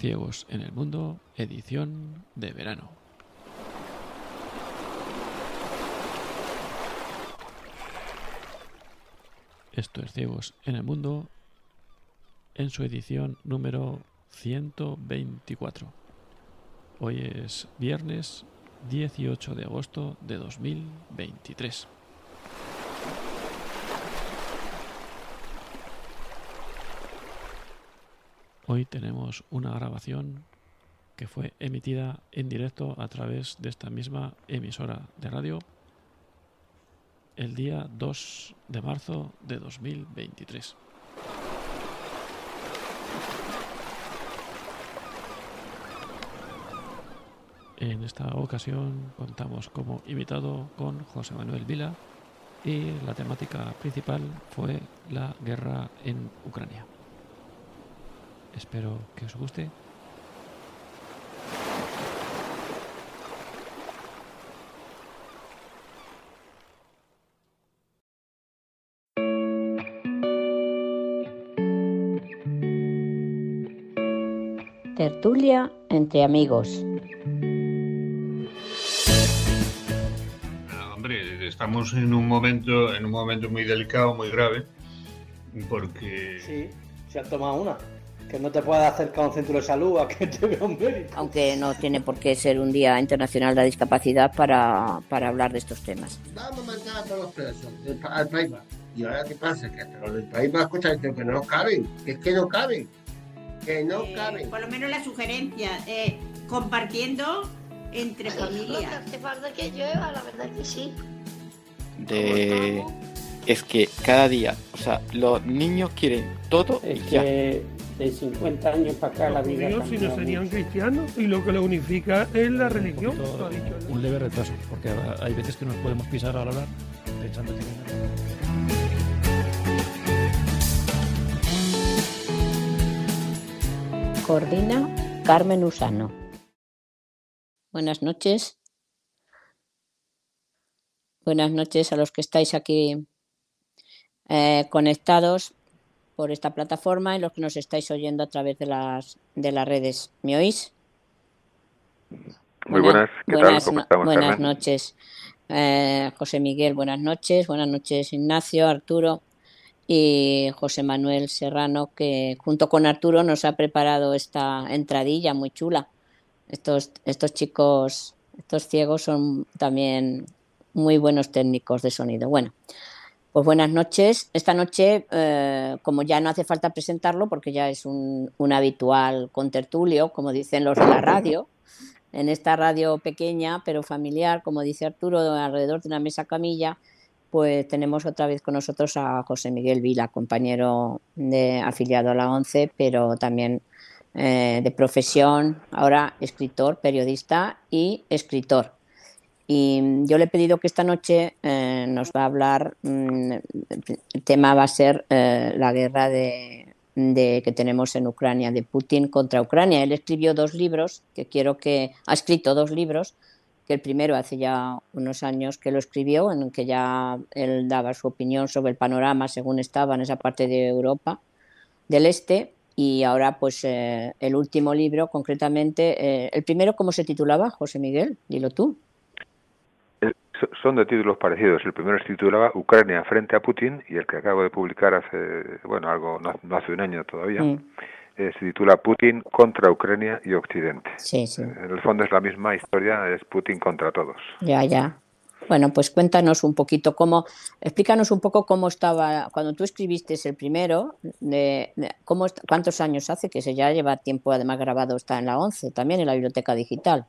Ciegos en el Mundo, edición de verano. Esto es Ciegos en el Mundo en su edición número 124. Hoy es viernes 18 de agosto de 2023. Hoy tenemos una grabación que fue emitida en directo a través de esta misma emisora de radio el día 2 de marzo de 2023. En esta ocasión contamos como invitado con José Manuel Vila y la temática principal fue la guerra en Ucrania. Espero que os guste Tertulia entre amigos. Ah, hombre, estamos en un momento, en un momento muy delicado, muy grave, porque Sí, se ha tomado una. Que no te puedas acercar a un centro de salud a que te vea un médico. Aunque no tiene por qué ser un Día Internacional de la Discapacidad para, para hablar de estos temas. Vamos a mandar a todos los presos del al País Vasco. Y ahora, ¿qué pasa? Que hasta los del País Vasco están diciendo que no caben. Que es que no caben. Que no Eh, caben. por lo menos la sugerencia, eh, compartiendo entre Lo que familias. hace falta que llueva, la verdad que sí. de es que cada día, o sea, los niños quieren todo y Es ya. que de 50 años para acá la vida si no serían mucho. cristianos y lo que lo unifica es la religión. poquito, lo ha dicho, ¿no? un leve retraso, porque hay veces que nos podemos pisar al hablar pensando que Coordina Carmen Usano. Buenas noches. Buenas noches a los que estáis aquí eh, conectados por esta plataforma y los que nos estáis oyendo a través de las, de las redes. ¿Me oís? Muy Buena- buenas, ¿qué buenas tal? ¿Cómo no- estamos, buenas Carmen? noches, Eh, José Miguel, buenas noches. Buenas noches, Ignacio, Arturo y José Manuel Serrano, que junto con Arturo nos ha preparado esta entradilla muy chula. Estos, estos chicos, estos ciegos son también muy buenos técnicos de sonido. Bueno, pues buenas noches. Esta noche, eh, como ya no hace falta presentarlo, porque ya es un, un habitual contertulio, como dicen los de la radio, en esta radio pequeña pero familiar, como dice Arturo, alrededor de una mesa camilla, pues tenemos otra vez con nosotros a José Miguel Vila, compañero de, afiliado a la ONCE, pero también eh, de profesión, ahora escritor, periodista y escritor. Y yo le he pedido que esta noche eh, nos va a hablar, mm, el tema va a ser eh, la guerra de, de- que tenemos en Ucrania, de Putin contra Ucrania. Él escribió dos libros, que quiero que, ha escrito dos libros, que el primero hace ya unos años que lo escribió, en el que ya él daba su opinión sobre el panorama según estaba en esa parte de Europa del Este. Y ahora, pues, eh, el último libro, concretamente, eh, el primero, ¿cómo se titulaba, José Miguel? Dilo tú. Eh, so- Son de títulos parecidos. El primero se titulaba Ucrania frente a Putin y el que acabo de publicar hace, bueno, algo, no, no hace un año todavía, eh, se titula Putin contra Ucrania y Occidente. sí, sí. En el fondo es la misma historia, es Putin contra todos. Ya, ya. Bueno, pues cuéntanos un poquito cómo, explícanos un poco cómo estaba, cuando tú escribiste el primero, de, de cómo, cuántos años hace, que se ya lleva tiempo además grabado, está en la 11, también en la biblioteca digital.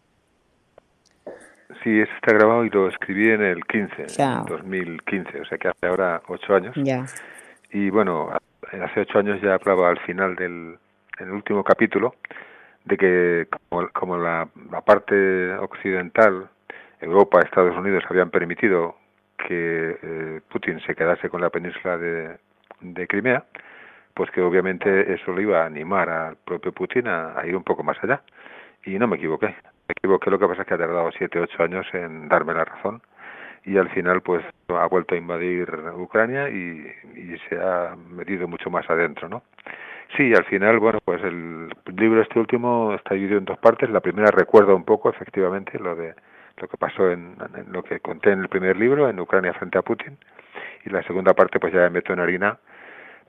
Sí, ese está grabado y lo escribí en el 15, Ya. en 2015, o sea que hace ahora ocho años. Ya. Y bueno, hace ocho años ya hablaba al final del en el último capítulo de que como, como la, la parte occidental, Europa, Estados Unidos habían permitido que eh, Putin se quedase con la península de, de Crimea, pues que obviamente eso lo iba a animar al propio Putin a, a ir un poco más allá. Y no me equivoqué. Equivoqué, lo que pasa es que ha tardado siete, ocho años en darme la razón y al final pues ha vuelto a invadir Ucrania y, y se ha metido mucho más adentro, ¿no? Sí, al final, bueno, pues el libro este último está dividido en dos partes. La primera recuerda un poco, efectivamente, lo de lo que pasó en, lo que conté en el primer libro, en Ucrania frente a Putin. Y la segunda parte, pues ya me meto en harina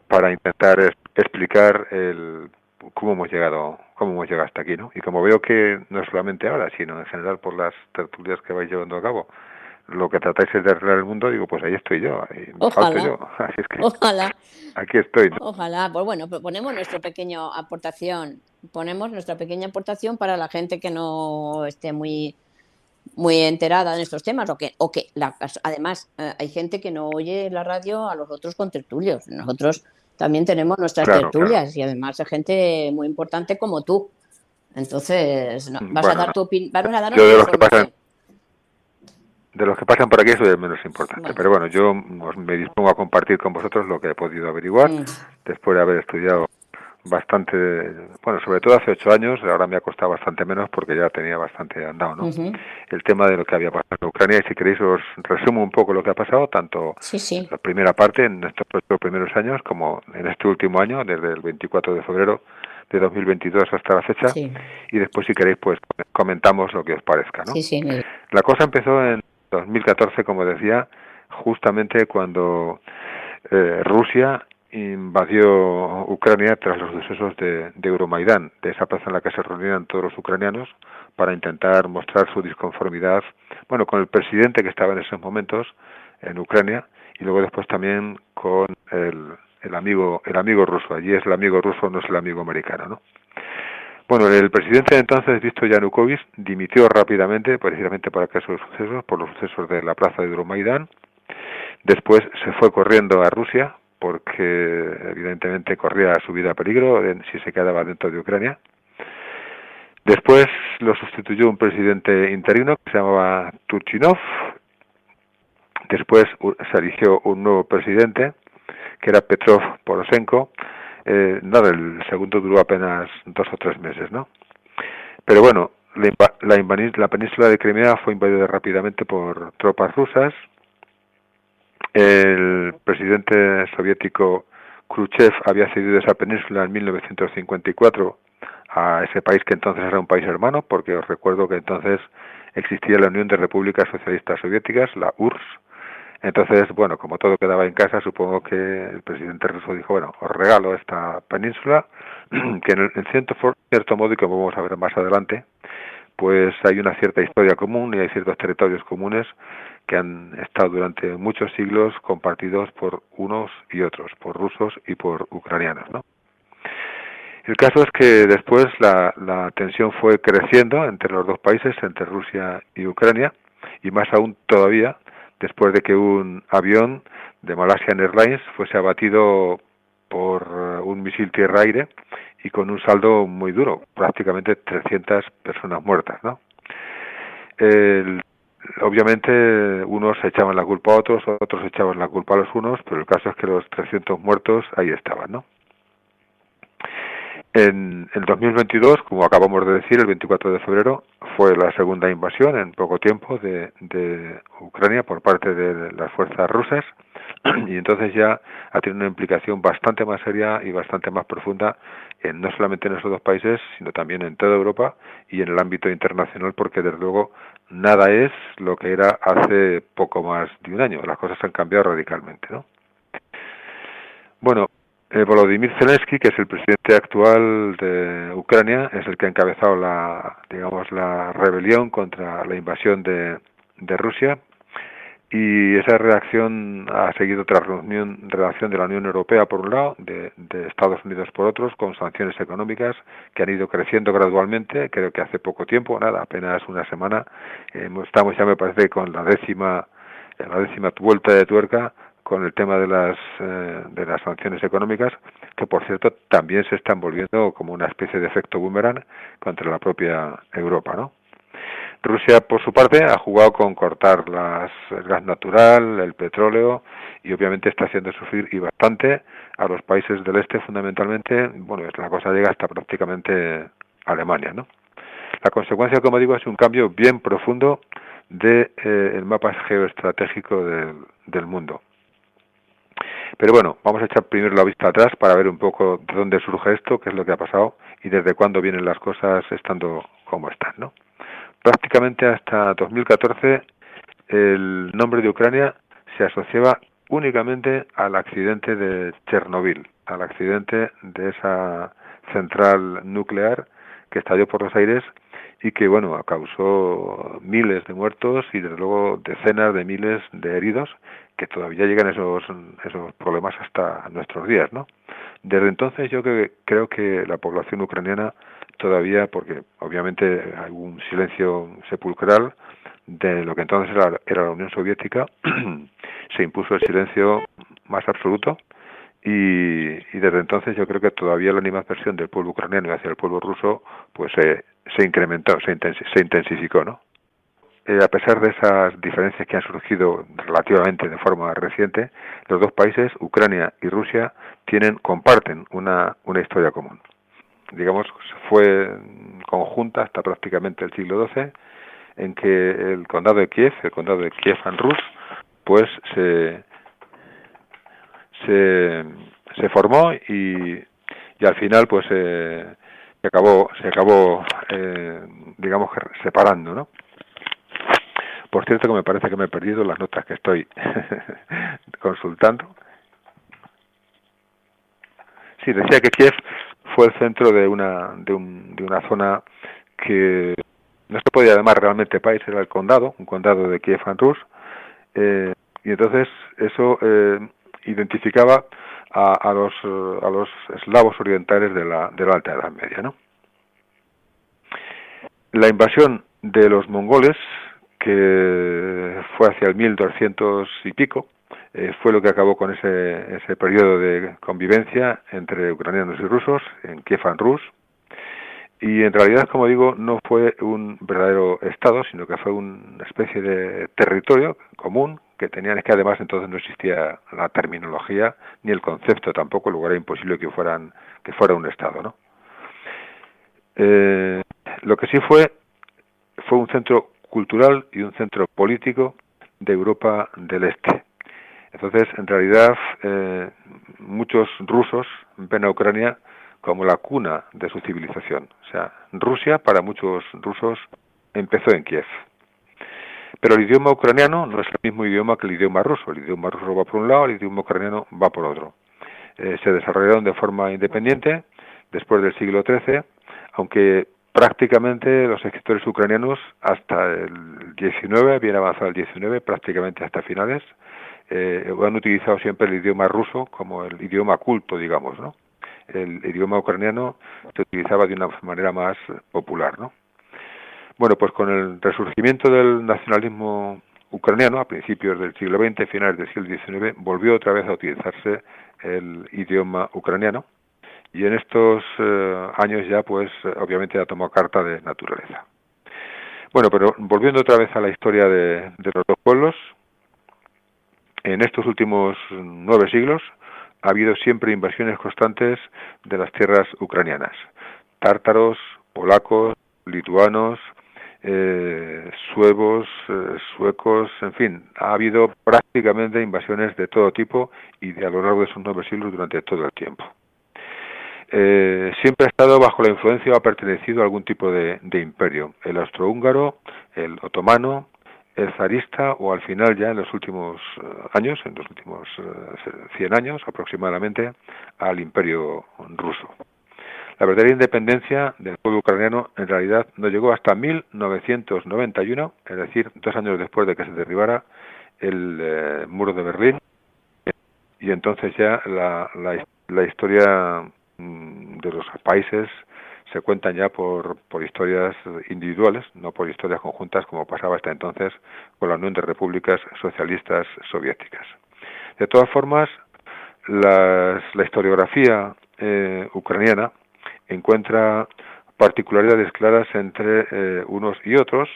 para intentar explicar el cómo hemos llegado cómo hemos llegado hasta aquí, ¿no? Y como veo que no solamente ahora, sino en general por las tertulias que vais llevando a cabo, lo que tratáis es de arreglar el mundo, digo, pues ahí estoy yo, ahí Ojalá. falto yo. Así es que Ojalá, aquí estoy, ¿no? ojalá. Pues bueno, ponemos nuestra pequeña aportación. Ponemos nuestra pequeña aportación para la gente que no esté muy muy enterada de estos temas o que o que la- además eh, hay gente que no oye la radio a los otros contertulios. Nosotros también tenemos nuestras Claro, tertulias y además hay gente muy importante como tú. Entonces, no, vas a dar tu opinión, yo de los que pasan de los que pasan por aquí soy el menos importante, pero bueno, yo os- me dispongo a compartir con vosotros lo que he podido averiguar Mm. después de haber estudiado bastante, bueno, sobre todo hace ocho años, ahora me ha costado bastante menos porque ya tenía bastante andado, ¿no? Ujú. El tema de lo que había pasado en Ucrania y si queréis os resumo un poco lo que ha pasado, tanto Sí, sí. la primera parte en estos ocho primeros años como en este último año, desde el 24 de febrero de 2022 hasta la fecha, Sí. y después si queréis pues comentamos lo que os parezca, ¿no? Sí, sí, mire. La cosa empezó en 2014, como decía, justamente cuando eh, Rusia invadió Ucrania tras los sucesos de, de Euromaidán, de esa plaza en la que se reunían todos los ucranianos para intentar mostrar su disconformidad, bueno, con el presidente que estaba en esos momentos en Ucrania y luego después también con el, amigo el amigo ruso. Allí es el amigo ruso, no es el amigo americano, ¿no? Bueno, el presidente de entonces, Víctor Yanukovych, dimitió rápidamente, precisamente por aquellos sucesos, por los sucesos de la plaza de Euromaidán. Después se fue corriendo a Rusia, porque evidentemente corría su vida a peligro si se quedaba dentro de Ucrania. Después lo sustituyó un presidente interino que se llamaba Turchinov. Después se eligió un nuevo presidente, que era Petrov Poroshenko. Eh, nada, el segundo duró apenas dos o tres meses, ¿no? Pero bueno, la, la, la península de Crimea fue invadida rápidamente por tropas rusas. El presidente soviético Khrushchev había cedido esa península en 1954 a ese país que entonces era un país hermano, porque os recuerdo que entonces existía la Unión de Repúblicas Socialistas Soviéticas, la URSS. Entonces, bueno, como todo quedaba en casa, supongo que el presidente ruso dijo, bueno, os regalo esta península, que en, el- en cierto, cierto modo, y como vamos a ver más adelante, pues hay una cierta historia común y hay ciertos territorios comunes que han estado durante muchos siglos compartidos por unos y otros, por rusos y por ucranianos, ¿no? El caso es que después la, la tensión fue creciendo entre los dos países, entre Rusia y Ucrania, y más aún todavía después de que un avión de Malaysian Airlines fuese abatido por un misil tierra-aire y con un saldo muy duro, prácticamente 300 personas muertas, ¿no? El- obviamente unos echaban la culpa a otros, otros echaban la culpa a los unos, pero el caso es que los 300 muertos ahí estaban, ¿no? En el 2022, como acabamos de decir, el 24 de febrero fue la segunda invasión en poco tiempo de, de Ucrania por parte de las fuerzas rusas y entonces ya ha tenido una implicación bastante más seria y bastante más profunda en, no solamente en esos dos países, sino también en toda Europa y en el ámbito internacional, porque desde luego nada es lo que era hace poco más de un año. Las cosas han cambiado radicalmente, ¿no? Bueno, eh, Volodymyr Zelensky, que es el presidente actual de Ucrania, es el que ha encabezado la, digamos, la rebelión contra la invasión de, de Rusia y esa reacción ha seguido otra reunión, reacción de la Unión Europea por un lado, de, de Estados Unidos por otros, con sanciones económicas que han ido creciendo gradualmente. Creo que hace poco tiempo, nada, apenas una semana, eh, estamos ya me parece con la décima, la décima vuelta de tuerca con el tema de las eh, de las sanciones económicas que por cierto también se están volviendo como una especie de efecto boomerang contra la propia Europa, ¿no? Rusia, por su parte, ha jugado con cortar las, el gas natural, el petróleo y obviamente está haciendo sufrir y bastante a los países del este, fundamentalmente. Bueno, la cosa llega hasta prácticamente Alemania, ¿no? La consecuencia, como digo, es un cambio bien profundo del de, eh, mapa geoestratégico del, del mundo. Pero bueno, vamos a echar primero la vista atrás para ver un poco de dónde surge esto, qué es lo que ha pasado y desde cuándo vienen las cosas estando como están, ¿no? Prácticamente hasta 2014 el nombre de Ucrania se asociaba únicamente al accidente de Chernobyl, al accidente de esa central nuclear que estalló por los aires y que bueno causó miles de muertos y desde luego decenas de miles de heridos que todavía llegan esos esos problemas hasta nuestros días no desde entonces yo creo que la población ucraniana todavía porque obviamente hay un silencio sepulcral de lo que entonces era, era la Unión Soviética se impuso el silencio más absoluto y, desde entonces yo creo que todavía la animación del pueblo ucraniano hacia el pueblo ruso pues se, incrementó, se, se intensificó, ¿no? Eh, a pesar de esas diferencias que han surgido relativamente de forma reciente, los dos países, Ucrania y Rusia, tienen comparten una, una historia común. Digamos, fue conjunta hasta prácticamente el siglo XII, en que el condado de Kiev, el condado de Kiev-Rus, pues se, se, se formó y, y al final pues eh, se acabó se acabó eh, digamos separando no por cierto que me parece que me he perdido las notas que estoy consultando. Sí decía que Kiev fue el centro de una de, un, de una zona que no se podía llamar realmente país era el condado un condado de Kiev and Rus eh, y entonces eso eh, identificaba a, a, los, a los eslavos orientales de la, de la Alta Edad Media. ¿no? La invasión de los mongoles, que fue hacia el 1200 y pico, eh, fue lo que acabó con ese, ese periodo de convivencia entre ucranianos y rusos en Kiev Rus. Y en realidad, como digo, no fue un verdadero Estado, sino que fue una especie de territorio común que tenían es que además entonces no existía la terminología ni el concepto tampoco, lugar era imposible que fueran que fuera un estado, ¿no? Eh, lo que sí fue fue un centro cultural y un centro político de Europa del Este. Entonces, en realidad, eh, muchos rusos ven a Ucrania como la cuna de su civilización. O sea, Rusia, para muchos rusos, empezó en Kiev. Pero el idioma ucraniano no es el mismo idioma que el idioma ruso. El idioma ruso va por un lado, el idioma ucraniano va por otro. Eh, se desarrollaron de forma independiente después del siglo XIII, aunque prácticamente los escritores ucranianos hasta el XIX, bien avanzado el XIX, prácticamente hasta finales, eh, han utilizado siempre el idioma ruso como el idioma culto, digamos, ¿no? El idioma ucraniano se utilizaba de una manera más popular, ¿no? Bueno, pues con el resurgimiento del nacionalismo ucraniano a principios del siglo XX, finales del siglo XIX, volvió otra vez a utilizarse el idioma ucraniano y en estos eh, años ya, pues obviamente ya tomó carta de naturaleza. Bueno, pero volviendo otra vez a la historia de, de los dos pueblos, en estos últimos nueve siglos ha habido siempre invasiones constantes de las tierras ucranianas. Tártaros, polacos, lituanos, eh, suevos, eh, suecos, en fin, ha habido prácticamente invasiones de todo tipo y de a lo largo de esos nueve siglos durante todo el tiempo. Eh, siempre ha estado bajo la influencia o ha pertenecido a algún tipo de, de imperio, el austrohúngaro, el otomano, el zarista o al final ya en los últimos eh, años, en los últimos 100 años aproximadamente, al imperio ruso. La verdadera independencia del pueblo ucraniano en realidad no llegó hasta 1991, es decir, dos años después de que se derribara el eh, muro de Berlín, y entonces ya la, la, historia mm, de los países se cuentan ya por, historias individuales, no por historias conjuntas como pasaba hasta entonces con la Unión de Repúblicas Socialistas Soviéticas. De todas formas, la historiografía eh, ucraniana encuentra particularidades claras entre eh, unos y otros.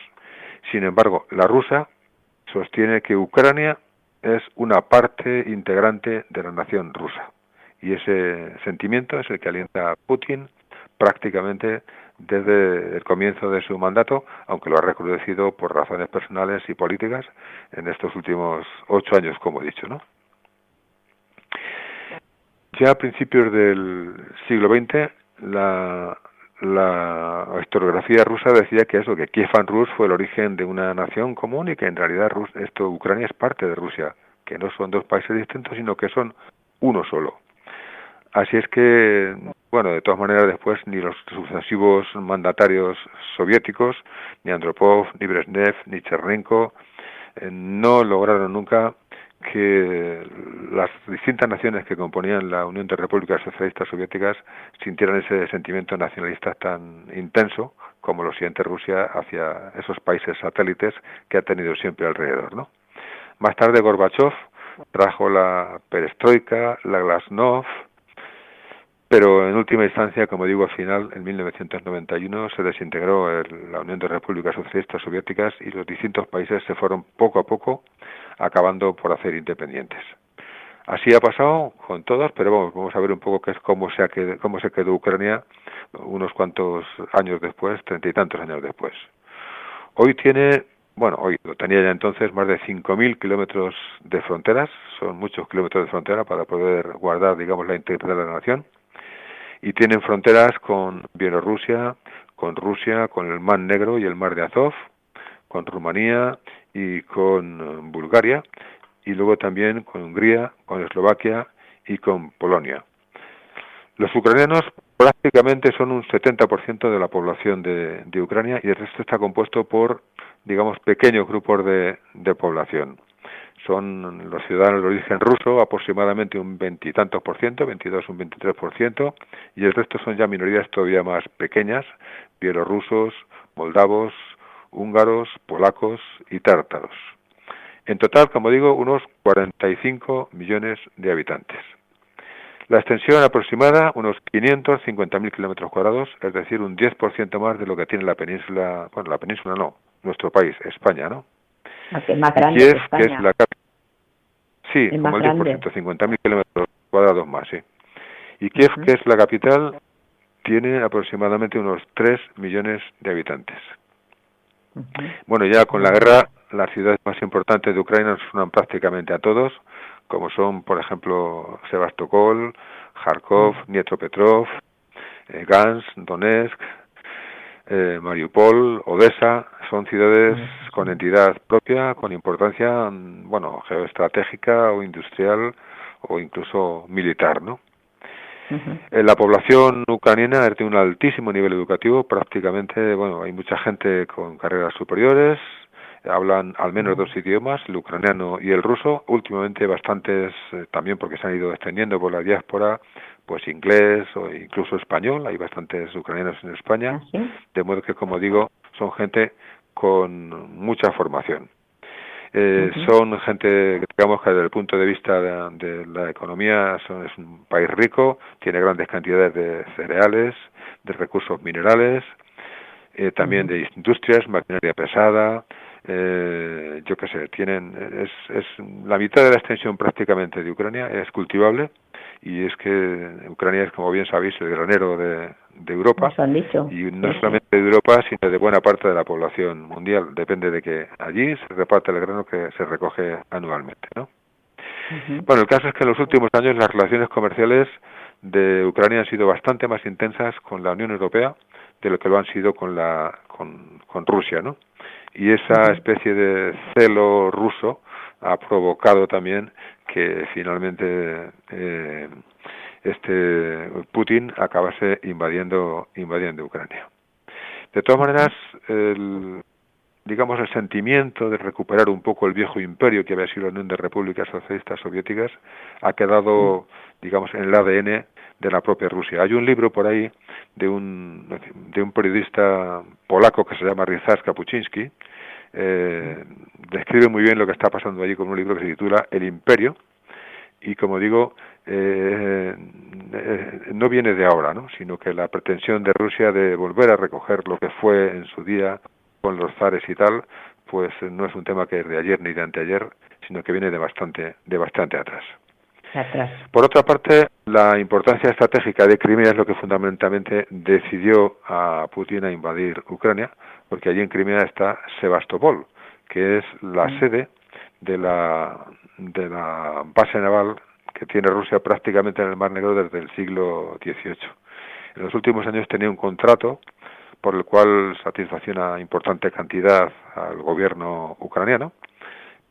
Sin embargo, la rusa sostiene que Ucrania es una parte integrante de la nación rusa. Y ese sentimiento es el que alienta a Putin prácticamente desde el comienzo de su mandato, aunque lo ha recrudecido por razones personales y políticas en estos últimos ocho años, como he dicho, ¿no? Ya a principios del siglo XX, la, la historiografía rusa decía que eso, que Kievan Rus fue el origen de una nación común y que en realidad Rus, esto, Ucrania es parte de Rusia, que no son dos países distintos, sino que son uno solo. Así es que, bueno, de todas maneras después ni los sucesivos mandatarios soviéticos, ni Andropov, ni Brezhnev, ni Chernenko, eh, no lograron nunca que las distintas naciones que componían la Unión de Repúblicas Socialistas Soviéticas sintieran ese sentimiento nacionalista tan intenso como lo siente Rusia hacia esos países satélites que ha tenido siempre alrededor. Más tarde Gorbachev trajo la perestroika, la glasnost, pero en última instancia, como digo, al final, en 1991 se desintegró la Unión de Repúblicas Socialistas Soviéticas y los distintos países se fueron poco a poco acabando por hacer independientes. Así ha pasado con todos, pero vamos, vamos a ver un poco qué es cómo se, ha quedado, cómo se quedó Ucrania unos cuantos años después, treinta y tantos años después. Hoy tiene, bueno, hoy lo tenía ya entonces más de 5.000 kilómetros de fronteras, son muchos kilómetros de frontera para poder guardar, digamos, la integridad de la nación, y tienen fronteras con Bielorrusia, con Rusia, con el Mar Negro y el Mar de Azov, con Rumanía y con eh, Bulgaria, y luego también con Hungría, con Eslovaquia y con Polonia. Los ucranianos prácticamente son un 70% de la población de, Ucrania y el resto está compuesto por, digamos, pequeños grupos de, de población. Son los ciudadanos de origen ruso, aproximadamente un veintitantos por ciento, 22, un 23 por ciento, y el resto son ya minorías todavía más pequeñas, bielorrusos, moldavos, húngaros, polacos y tártaros. En total, como digo, unos 45 millones de habitantes. La extensión aproximada, unos 550.000 kilómetros cuadrados, es decir, un 10% más de lo que tiene la península, bueno, la península no, nuestro país, España, ¿no? más grande Kiev, que España. es la Sí, como el 10%, 50.000 kilómetros cuadrados más, sí. Y Kiev, que es la capital, tiene aproximadamente unos 3 millones de habitantes. Bueno, ya con la guerra, las ciudades más importantes de Ucrania suenan prácticamente a todos, como son, por ejemplo, Sebastopol, Kharkov, Dniepropetrovsk, eh, Gans, Donetsk, eh, Mariupol, Odessa, son ciudades con entidad propia, con importancia, mm, bueno, geoestratégica o industrial o incluso militar, ¿no? Eh, la población ucraniana tiene un altísimo nivel educativo, prácticamente, bueno, hay mucha gente con carreras superiores, hablan al menos dos idiomas, el ucraniano y el ruso, últimamente bastantes eh, también porque se han ido extendiendo por la diáspora, pues inglés o incluso español, hay bastantes ucranianos en España, ¿Ah, de modo que, como digo, son gente con mucha formación. Eh, Son gente, digamos que desde el punto de vista de, la economía son, es un país rico, tiene grandes cantidades de cereales, de recursos minerales, eh, también de industrias, maquinaria pesada, eh, yo qué sé, tienen, es, es la mitad de la extensión prácticamente de Ucrania es cultivable y es que Ucrania es, como bien sabéis, el granero de, Europa y no solamente de Europa, sino de buena parte de la población mundial. Depende de que allí se reparte el grano que se recoge anualmente, ¿no? Bueno, el caso es que en los últimos años las relaciones comerciales de Ucrania han sido bastante más intensas con la Unión Europea de lo que lo han sido con la con, con Rusia, ¿no? Y esa especie de celo ruso ha provocado también que finalmente eh, este Putin acabase invadiendo invadiendo Ucrania. De todas maneras, el, digamos el sentimiento de recuperar un poco el viejo imperio que había sido la Unión de Repúblicas Socialistas Soviéticas ha quedado, digamos, en el ADN de la propia Rusia. Hay un libro por ahí de un de un periodista polaco que se llama Ryszard Kapuczynski eh, describe muy bien lo que está pasando allí con un libro que se titula El Imperio y como digo eh, eh, no viene de ahora, ¿no? sino que la pretensión de Rusia de volver a recoger lo que fue en su día con los zares y tal, pues no es un tema que es de ayer ni de anteayer, sino que viene de bastante de bastante atrás. Por otra parte, la importancia estratégica de Crimea es lo que fundamentalmente decidió a Putin a invadir Ucrania, porque allí en Crimea está Sebastopol, que es la sede de la, de la base naval que tiene Rusia prácticamente en el Mar Negro desde el siglo XVIII. En los últimos años tenía un contrato por el cual satisfacía una importante cantidad al gobierno ucraniano,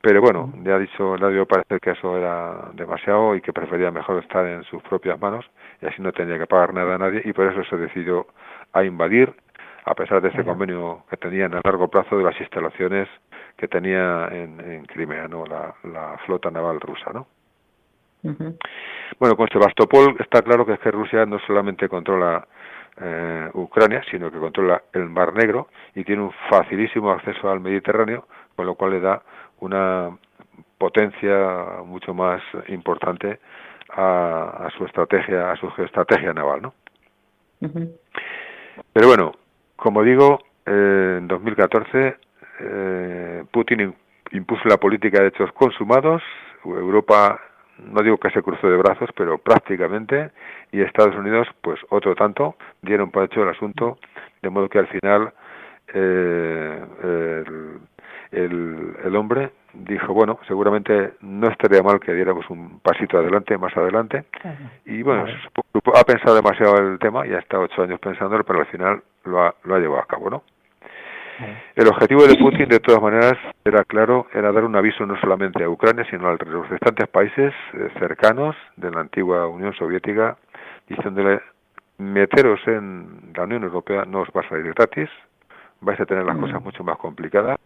pero bueno, ya ha dicho, debido parecer que eso era demasiado y que prefería mejor estar en sus propias manos y así no tenía que pagar nada a nadie y por eso se decidió a invadir a pesar de ese convenio que tenían a largo plazo de las instalaciones que tenía en, en Crimea, ¿no? La, la, flota naval rusa, ¿no? Bueno, con Sebastopol está claro que es que Rusia no solamente controla eh, Ucrania, sino que controla el Mar Negro y tiene un facilísimo acceso al Mediterráneo, con lo cual le da una potencia mucho más importante a, a su estrategia, a su geoestrategia naval, ¿no? Pero bueno, como digo, eh, en 2014 eh, Putin impuso la política de hechos consumados, Europa no digo que se cruzó de brazos, pero prácticamente, y Estados Unidos, pues otro tanto, dieron por hecho el asunto, de modo que al final eh, el, el, el, hombre dijo, bueno, seguramente no estaría mal que diéramos un pasito adelante, más adelante, claro. y bueno, ha pensado demasiado el tema y ha estado ocho años pensándolo, pero al final lo ha, lo ha llevado a cabo, ¿no? El objetivo de Putin, de todas maneras, era claro, era dar un aviso no solamente a Ucrania, sino a los restantes países eh, cercanos de la antigua Unión Soviética, diciéndole, meteros en la Unión Europea no os va a salir gratis, vais a tener las cosas mucho más complicadas,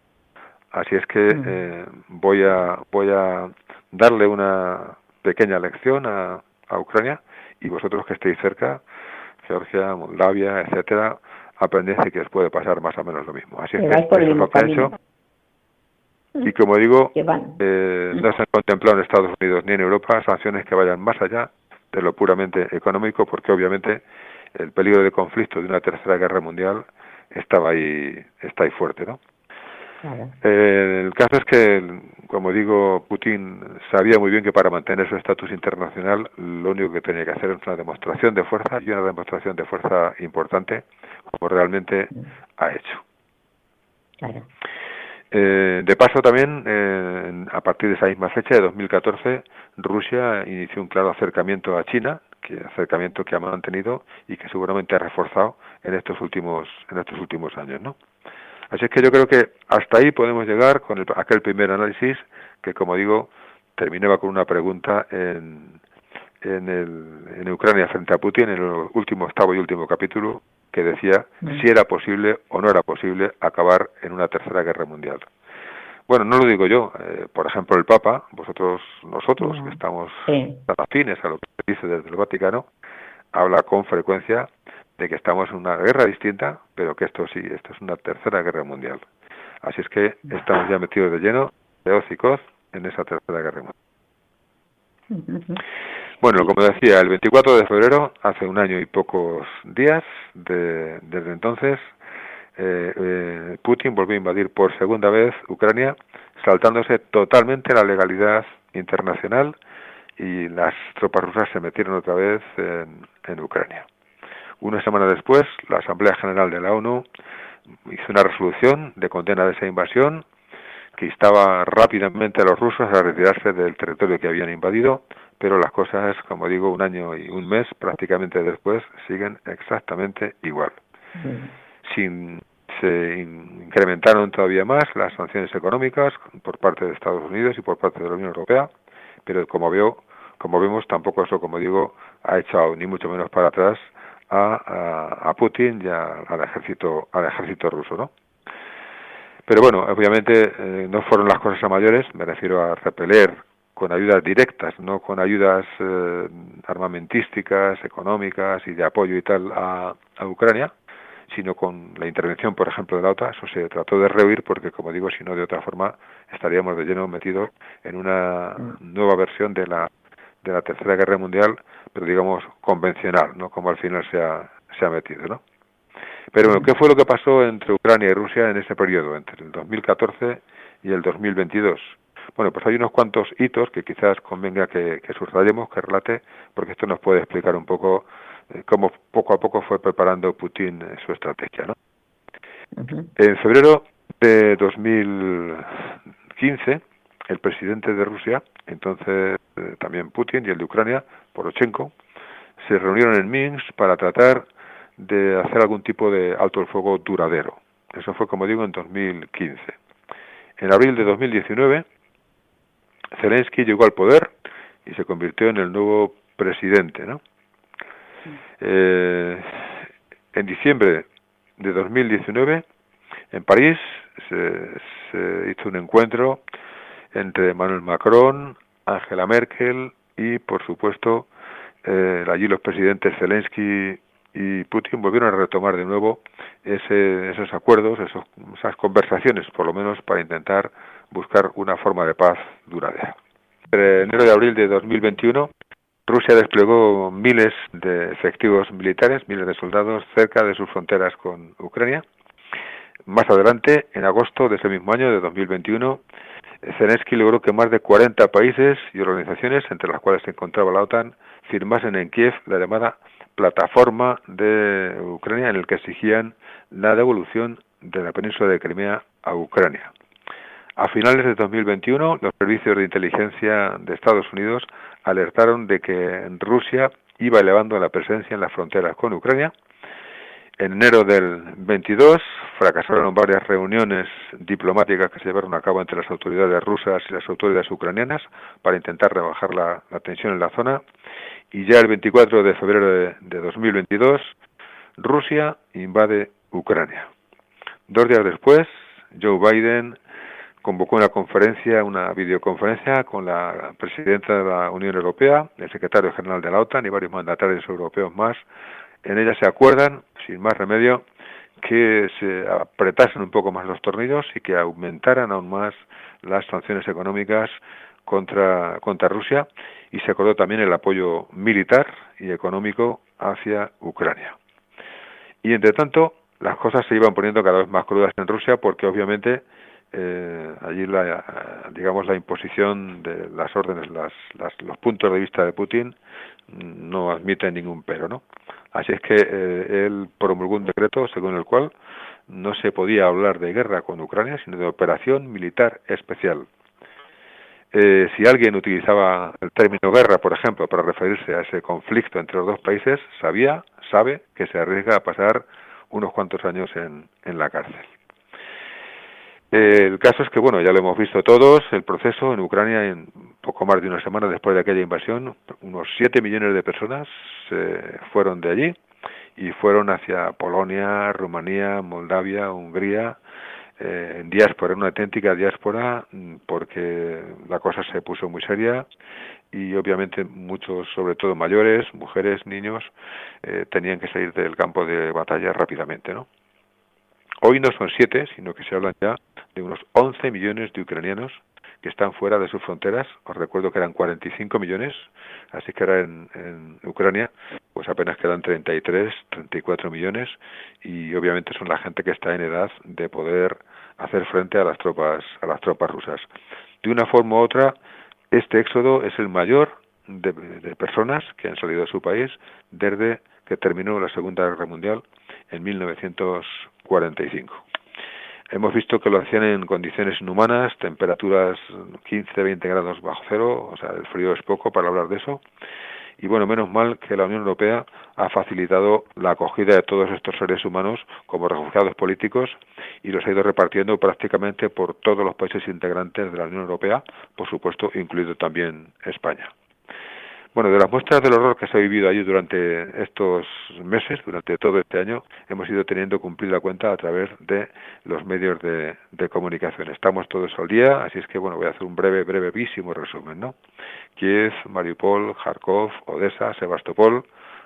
así es que eh, voy a voy a darle una pequeña lección a, a Ucrania y vosotros que estéis cerca, Georgia, Moldavia, etcétera, aprended que os puede pasar más o menos lo mismo. Así es que eso es lo que ha hecho. Y como digo, eh, no se han contemplado en Estados Unidos ni en Europa sanciones que vayan más allá de lo puramente económico, porque obviamente el peligro de conflicto de una tercera guerra mundial estaba ahí, está ahí fuerte, ¿no? Claro. Eh, el caso es que, como digo, Putin sabía muy bien que para mantener su estatus internacional lo único que tenía que hacer es una demostración de fuerza y una demostración de fuerza importante, como realmente ha hecho. Claro. Eh, de paso también, eh, a partir de esa misma fecha, de 2014, Rusia inició un claro acercamiento a China, que acercamiento que ha mantenido y que seguramente ha reforzado en estos últimos en estos últimos años, ¿no? Así es que yo creo que hasta ahí podemos llegar con el, aquel primer análisis que, como digo, terminaba con una pregunta en, en, el, en Ucrania frente a Putin, en el último octavo y último capítulo, que decía si era posible o no era posible acabar en una tercera guerra mundial. Bueno, no lo digo yo, eh, por ejemplo el Papa, vosotros, nosotros, que estamos afines a lo que se dice desde el Vaticano, habla con frecuencia de que estamos en una guerra distinta, pero que esto sí, esto es una tercera guerra mundial. Así es que estamos ya metidos de lleno, de hoz y coz, en esa tercera guerra mundial. Bueno, como decía, el 24 de febrero, hace un año y pocos días, de, desde entonces, eh, eh, Putin volvió a invadir por segunda vez Ucrania, saltándose totalmente la legalidad internacional y las tropas rusas se metieron otra vez en, en Ucrania. Una semana después, la Asamblea General de la ONU hizo una resolución de condena de esa invasión que instaba rápidamente a los rusos a retirarse del territorio que habían invadido, pero las cosas, como digo, un año y un mes prácticamente después siguen exactamente igual. Sin, se incrementaron todavía más las sanciones económicas por parte de Estados Unidos y por parte de la Unión Europea, pero como veo, como vemos, tampoco eso, como digo, ha echado ni mucho menos para atrás a, a, a Putin y a, al ejército al ejército ruso, ¿no? Pero bueno, obviamente eh, no fueron las cosas a mayores, me refiero a repeler con ayudas directas, no con ayudas eh, armamentísticas, económicas y de apoyo y tal a, a Ucrania, sino con la intervención, por ejemplo, de la OTAN. Eso se trató de rehuir porque, como digo, si no, de otra forma estaríamos de lleno metidos en una nueva versión de la, de la Tercera Guerra Mundial, pero digamos convencional, ¿no? Como al final se ha, se ha metido, ¿no? Pero bueno, ¿qué fue lo que pasó entre Ucrania y Rusia en ese periodo, entre el 2014 y el 2022? Bueno, pues hay unos cuantos hitos que quizás convenga que, que subrayemos, que relate, porque esto nos puede explicar un poco eh, cómo poco a poco fue preparando Putin eh, su estrategia, ¿no? Uh -huh. En febrero de 2015, el presidente de Rusia, entonces eh, también Putin, y el de Ucrania, Poroshenko, se reunieron en Minsk para tratar de hacer algún tipo de alto el fuego duradero. Eso fue, como digo, en 2015. En abril de 2019, Zelensky llegó al poder y se convirtió en el nuevo presidente. ¿no? Eh, en diciembre de 2019, en París, se, se hizo un encuentro entre Emmanuel Macron, Angela Merkel y, por supuesto, eh, allí los presidentes Zelensky y Putin volvieron a retomar de nuevo ese, esos acuerdos, esos, esas conversaciones, por lo menos para intentar buscar una forma de paz duradera. Entre enero y abril de 2021, Rusia desplegó miles de efectivos militares, miles de soldados cerca de sus fronteras con Ucrania. Más adelante, en agosto de ese mismo año, de 2021, Zelensky logró que más de 40 países y organizaciones, entre las cuales se encontraba la OTAN, firmasen en Kiev la llamada plataforma de Ucrania en el que exigían la devolución de la península de Crimea a Ucrania. A finales de 2021, los servicios de inteligencia de Estados Unidos alertaron de que Rusia iba elevando la presencia en las fronteras con Ucrania. En enero del 22 fracasaron varias reuniones diplomáticas que se llevaron a cabo entre las autoridades rusas y las autoridades ucranianas para intentar rebajar la, la tensión en la zona y ya el 24 de febrero de, de 2022 Rusia invade Ucrania. Dos días después, Joe Biden convocó una conferencia, una videoconferencia con la presidenta de la Unión Europea, el secretario general de la OTAN y varios mandatarios europeos más. En ella se acuerdan, sin más remedio, que se apretasen un poco más los tornillos y que aumentaran aún más las sanciones económicas contra, contra Rusia y se acordó también el apoyo militar y económico hacia Ucrania. Y entre tanto, las cosas se iban poniendo cada vez más crudas en Rusia porque obviamente eh, allí la, digamos la imposición de las órdenes, las, las, los puntos de vista de Putin no admiten ningún pero, ¿no? Así es que eh, él promulgó un decreto según el cual no se podía hablar de guerra con Ucrania, sino de operación militar especial. Eh, si alguien utilizaba el término guerra, por ejemplo, para referirse a ese conflicto entre los dos países, sabía, sabe que se arriesga a pasar unos cuantos años en, en la cárcel. Eh, el caso es que, bueno, ya lo hemos visto todos, el proceso en Ucrania, en poco más de una semana después de aquella invasión, unos 7 millones de personas se fueron de allí y fueron hacia Polonia, Rumanía, Moldavia, Hungría, eh, diáspora, una auténtica diáspora, mm, porque la cosa se puso muy seria y obviamente muchos, sobre todo mayores, mujeres, niños, eh, tenían que salir del campo de batalla rápidamente, ¿no? Hoy no son siete, sino que se hablan ya de unos 11 millones de ucranianos que están fuera de sus fronteras. Os recuerdo que eran 45 millones, así que ahora en, Ucrania pues apenas quedan 33, 34 millones y obviamente son la gente que está en edad de poder hacer frente a las tropas a las tropas rusas. De una forma u otra, este éxodo es el mayor de, personas que han salido de su país desde que terminó la Segunda Guerra Mundial en 1945. Hemos visto que lo hacían en condiciones inhumanas, temperaturas 15-20 grados bajo cero, o sea, el frío es poco para hablar de eso. Y bueno, menos mal que la Unión Europea ha facilitado la acogida de todos estos seres humanos como refugiados políticos y los ha ido repartiendo prácticamente por todos los países integrantes de la Unión Europea, por supuesto, incluido también España. Bueno, de las muestras del horror que se ha vivido allí durante estos meses, durante todo este año, hemos ido teniendo cumplida cuenta a través de los medios de, de, comunicación. Estamos todos al día, así es que bueno, voy a hacer un breve, brevísimo resumen, ¿no? Kiev, Mariupol, Kharkov, Odessa, Sebastopol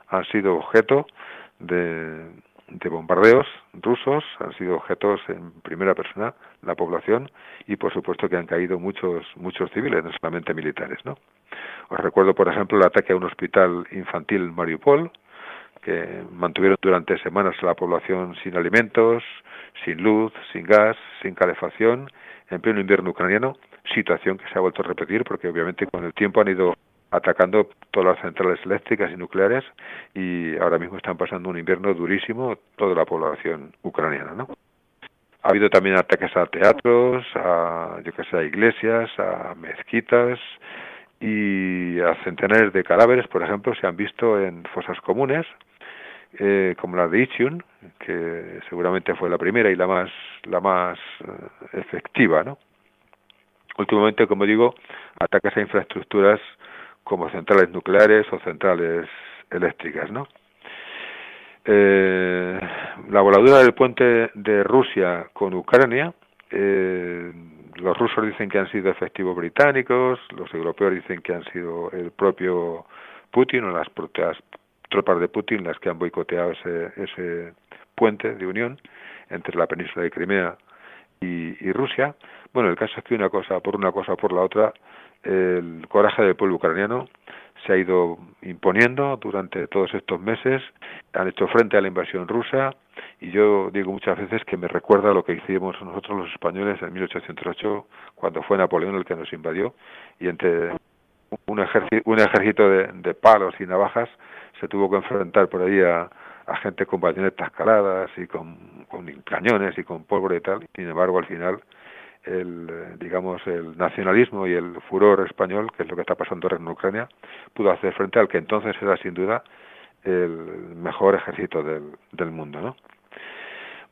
han sido objeto de, de bombardeos rusos, han sido objetos en primera persona la población y por supuesto que han caído muchos muchos civiles, no solamente militares, ¿no? Os recuerdo, por ejemplo, el ataque a un hospital infantil en Mariupol, que mantuvieron durante semanas a la población sin alimentos, sin luz, sin gas, sin calefacción, en pleno invierno ucraniano, situación que se ha vuelto a repetir porque obviamente con el tiempo han ido atacando todas las centrales eléctricas y nucleares y ahora mismo están pasando un invierno durísimo toda la población ucraniana, ¿no? Ha habido también ataques a teatros, a, yo que sé, a iglesias, a mezquitas, y a centenares de cadáveres, por ejemplo, se han visto en fosas comunes, eh, como la de Ichiun, que seguramente fue la primera y la más, la más eh, efectiva, ¿no? Últimamente, como digo, ataques a infraestructuras como centrales nucleares o centrales eléctricas, ¿no? Eh, la voladura del puente de Rusia con Ucrania, eh, los rusos dicen que han sido efectivos británicos, los europeos dicen que han sido el propio Putin o las propias tropas de Putin las que han boicoteado ese, ese puente de unión entre la península de Crimea y, y Rusia. Bueno, el caso es que una cosa por una cosa por la otra, el coraje del pueblo ucraniano se ha ido imponiendo durante todos estos meses, han hecho frente a la invasión rusa y yo digo muchas veces que me recuerda lo que hicimos nosotros los españoles en 1808 cuando fue Napoleón el que nos invadió y entre un ejército, un ejército de, palos y navajas se tuvo que enfrentar por ahí a, a gente con bayonetas caladas y con, con cañones y con pólvora y tal. Sin embargo, al final el digamos el nacionalismo y el furor español, que es lo que está pasando ahora en Ucrania, pudo hacer frente al que entonces era sin duda el mejor ejército del, del mundo, ¿no?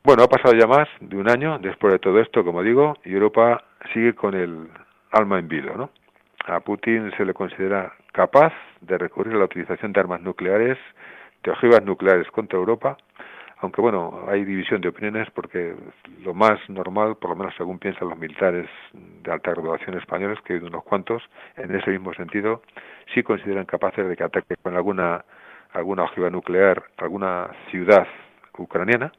Bueno, ha pasado ya más de un año después de todo esto, como digo, y Europa sigue con el alma en vilo, ¿no? A Putin se le considera capaz de recurrir a la utilización de armas nucleares, de ojivas nucleares contra Europa, aunque bueno, hay división de opiniones porque lo más normal, por lo menos según piensan los militares de alta graduación españoles, que hay unos cuantos, en ese mismo sentido, sí consideran capaces de que ataque con alguna alguna ojiva nuclear alguna ciudad ucraniana,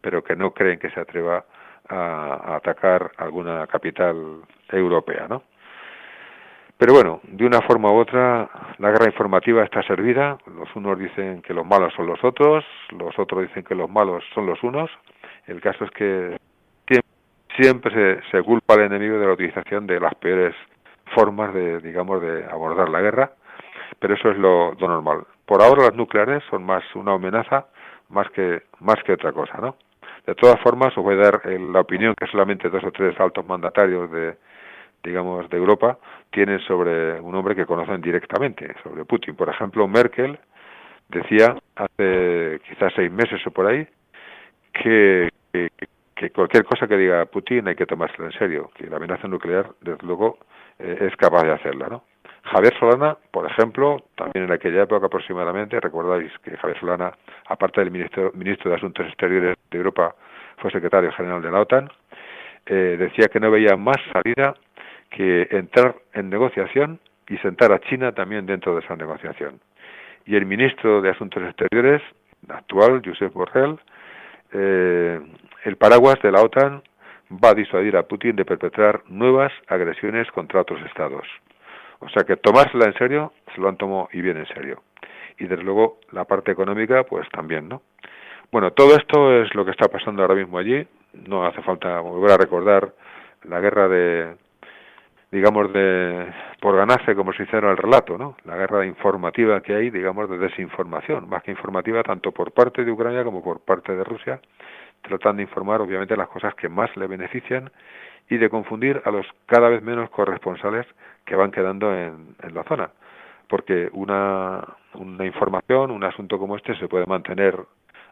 pero que no creen que se atreva a, a atacar alguna capital europea, ¿no? Pero bueno, de una forma u otra, la guerra informativa está servida. Los unos dicen que los malos son los otros, los otros dicen que los malos son los unos. El caso es que siempre se, se culpa al enemigo de la utilización de las peores formas de, digamos, de abordar la guerra, pero eso es lo, lo normal. Por ahora las nucleares son más una amenaza más que más que otra cosa, ¿no? De todas formas, os voy a dar eh, la opinión que solamente dos o tres altos mandatarios de, digamos, de Europa tienen sobre un hombre que conocen directamente, sobre Putin. Por ejemplo, Merkel decía hace quizás seis meses o por ahí que, que, cualquier cosa que diga Putin hay que tomárselo en serio, que la amenaza nuclear, desde luego, eh, es capaz de hacerla, ¿no? Javier Solana, por ejemplo, también en aquella época aproximadamente, recordáis que Javier Solana, aparte del ministro, ministro de Asuntos Exteriores de Europa, fue secretario general de la OTAN, eh, decía que no veía más salida que entrar en negociación y sentar a China también dentro de esa negociación. Y el ministro de Asuntos Exteriores, actual, Josep Borrell, eh, el paraguas de la OTAN va a disuadir a Putin de perpetrar nuevas agresiones contra otros estados. O sea que tomársela en serio, se lo han tomado y bien en serio. Y desde luego la parte económica, pues también, ¿no? Bueno, todo esto es lo que está pasando ahora mismo allí. No hace falta volver a recordar la guerra de, digamos, de por ganarse, como se hicieron el relato, ¿no? La guerra informativa que hay, digamos, de desinformación, más que informativa, tanto por parte de Ucrania como por parte de Rusia, tratando de informar, obviamente, las cosas que más le benefician y de confundir a los cada vez menos corresponsales que van quedando en, en la zona. Porque una, una información, un asunto como este, se puede mantener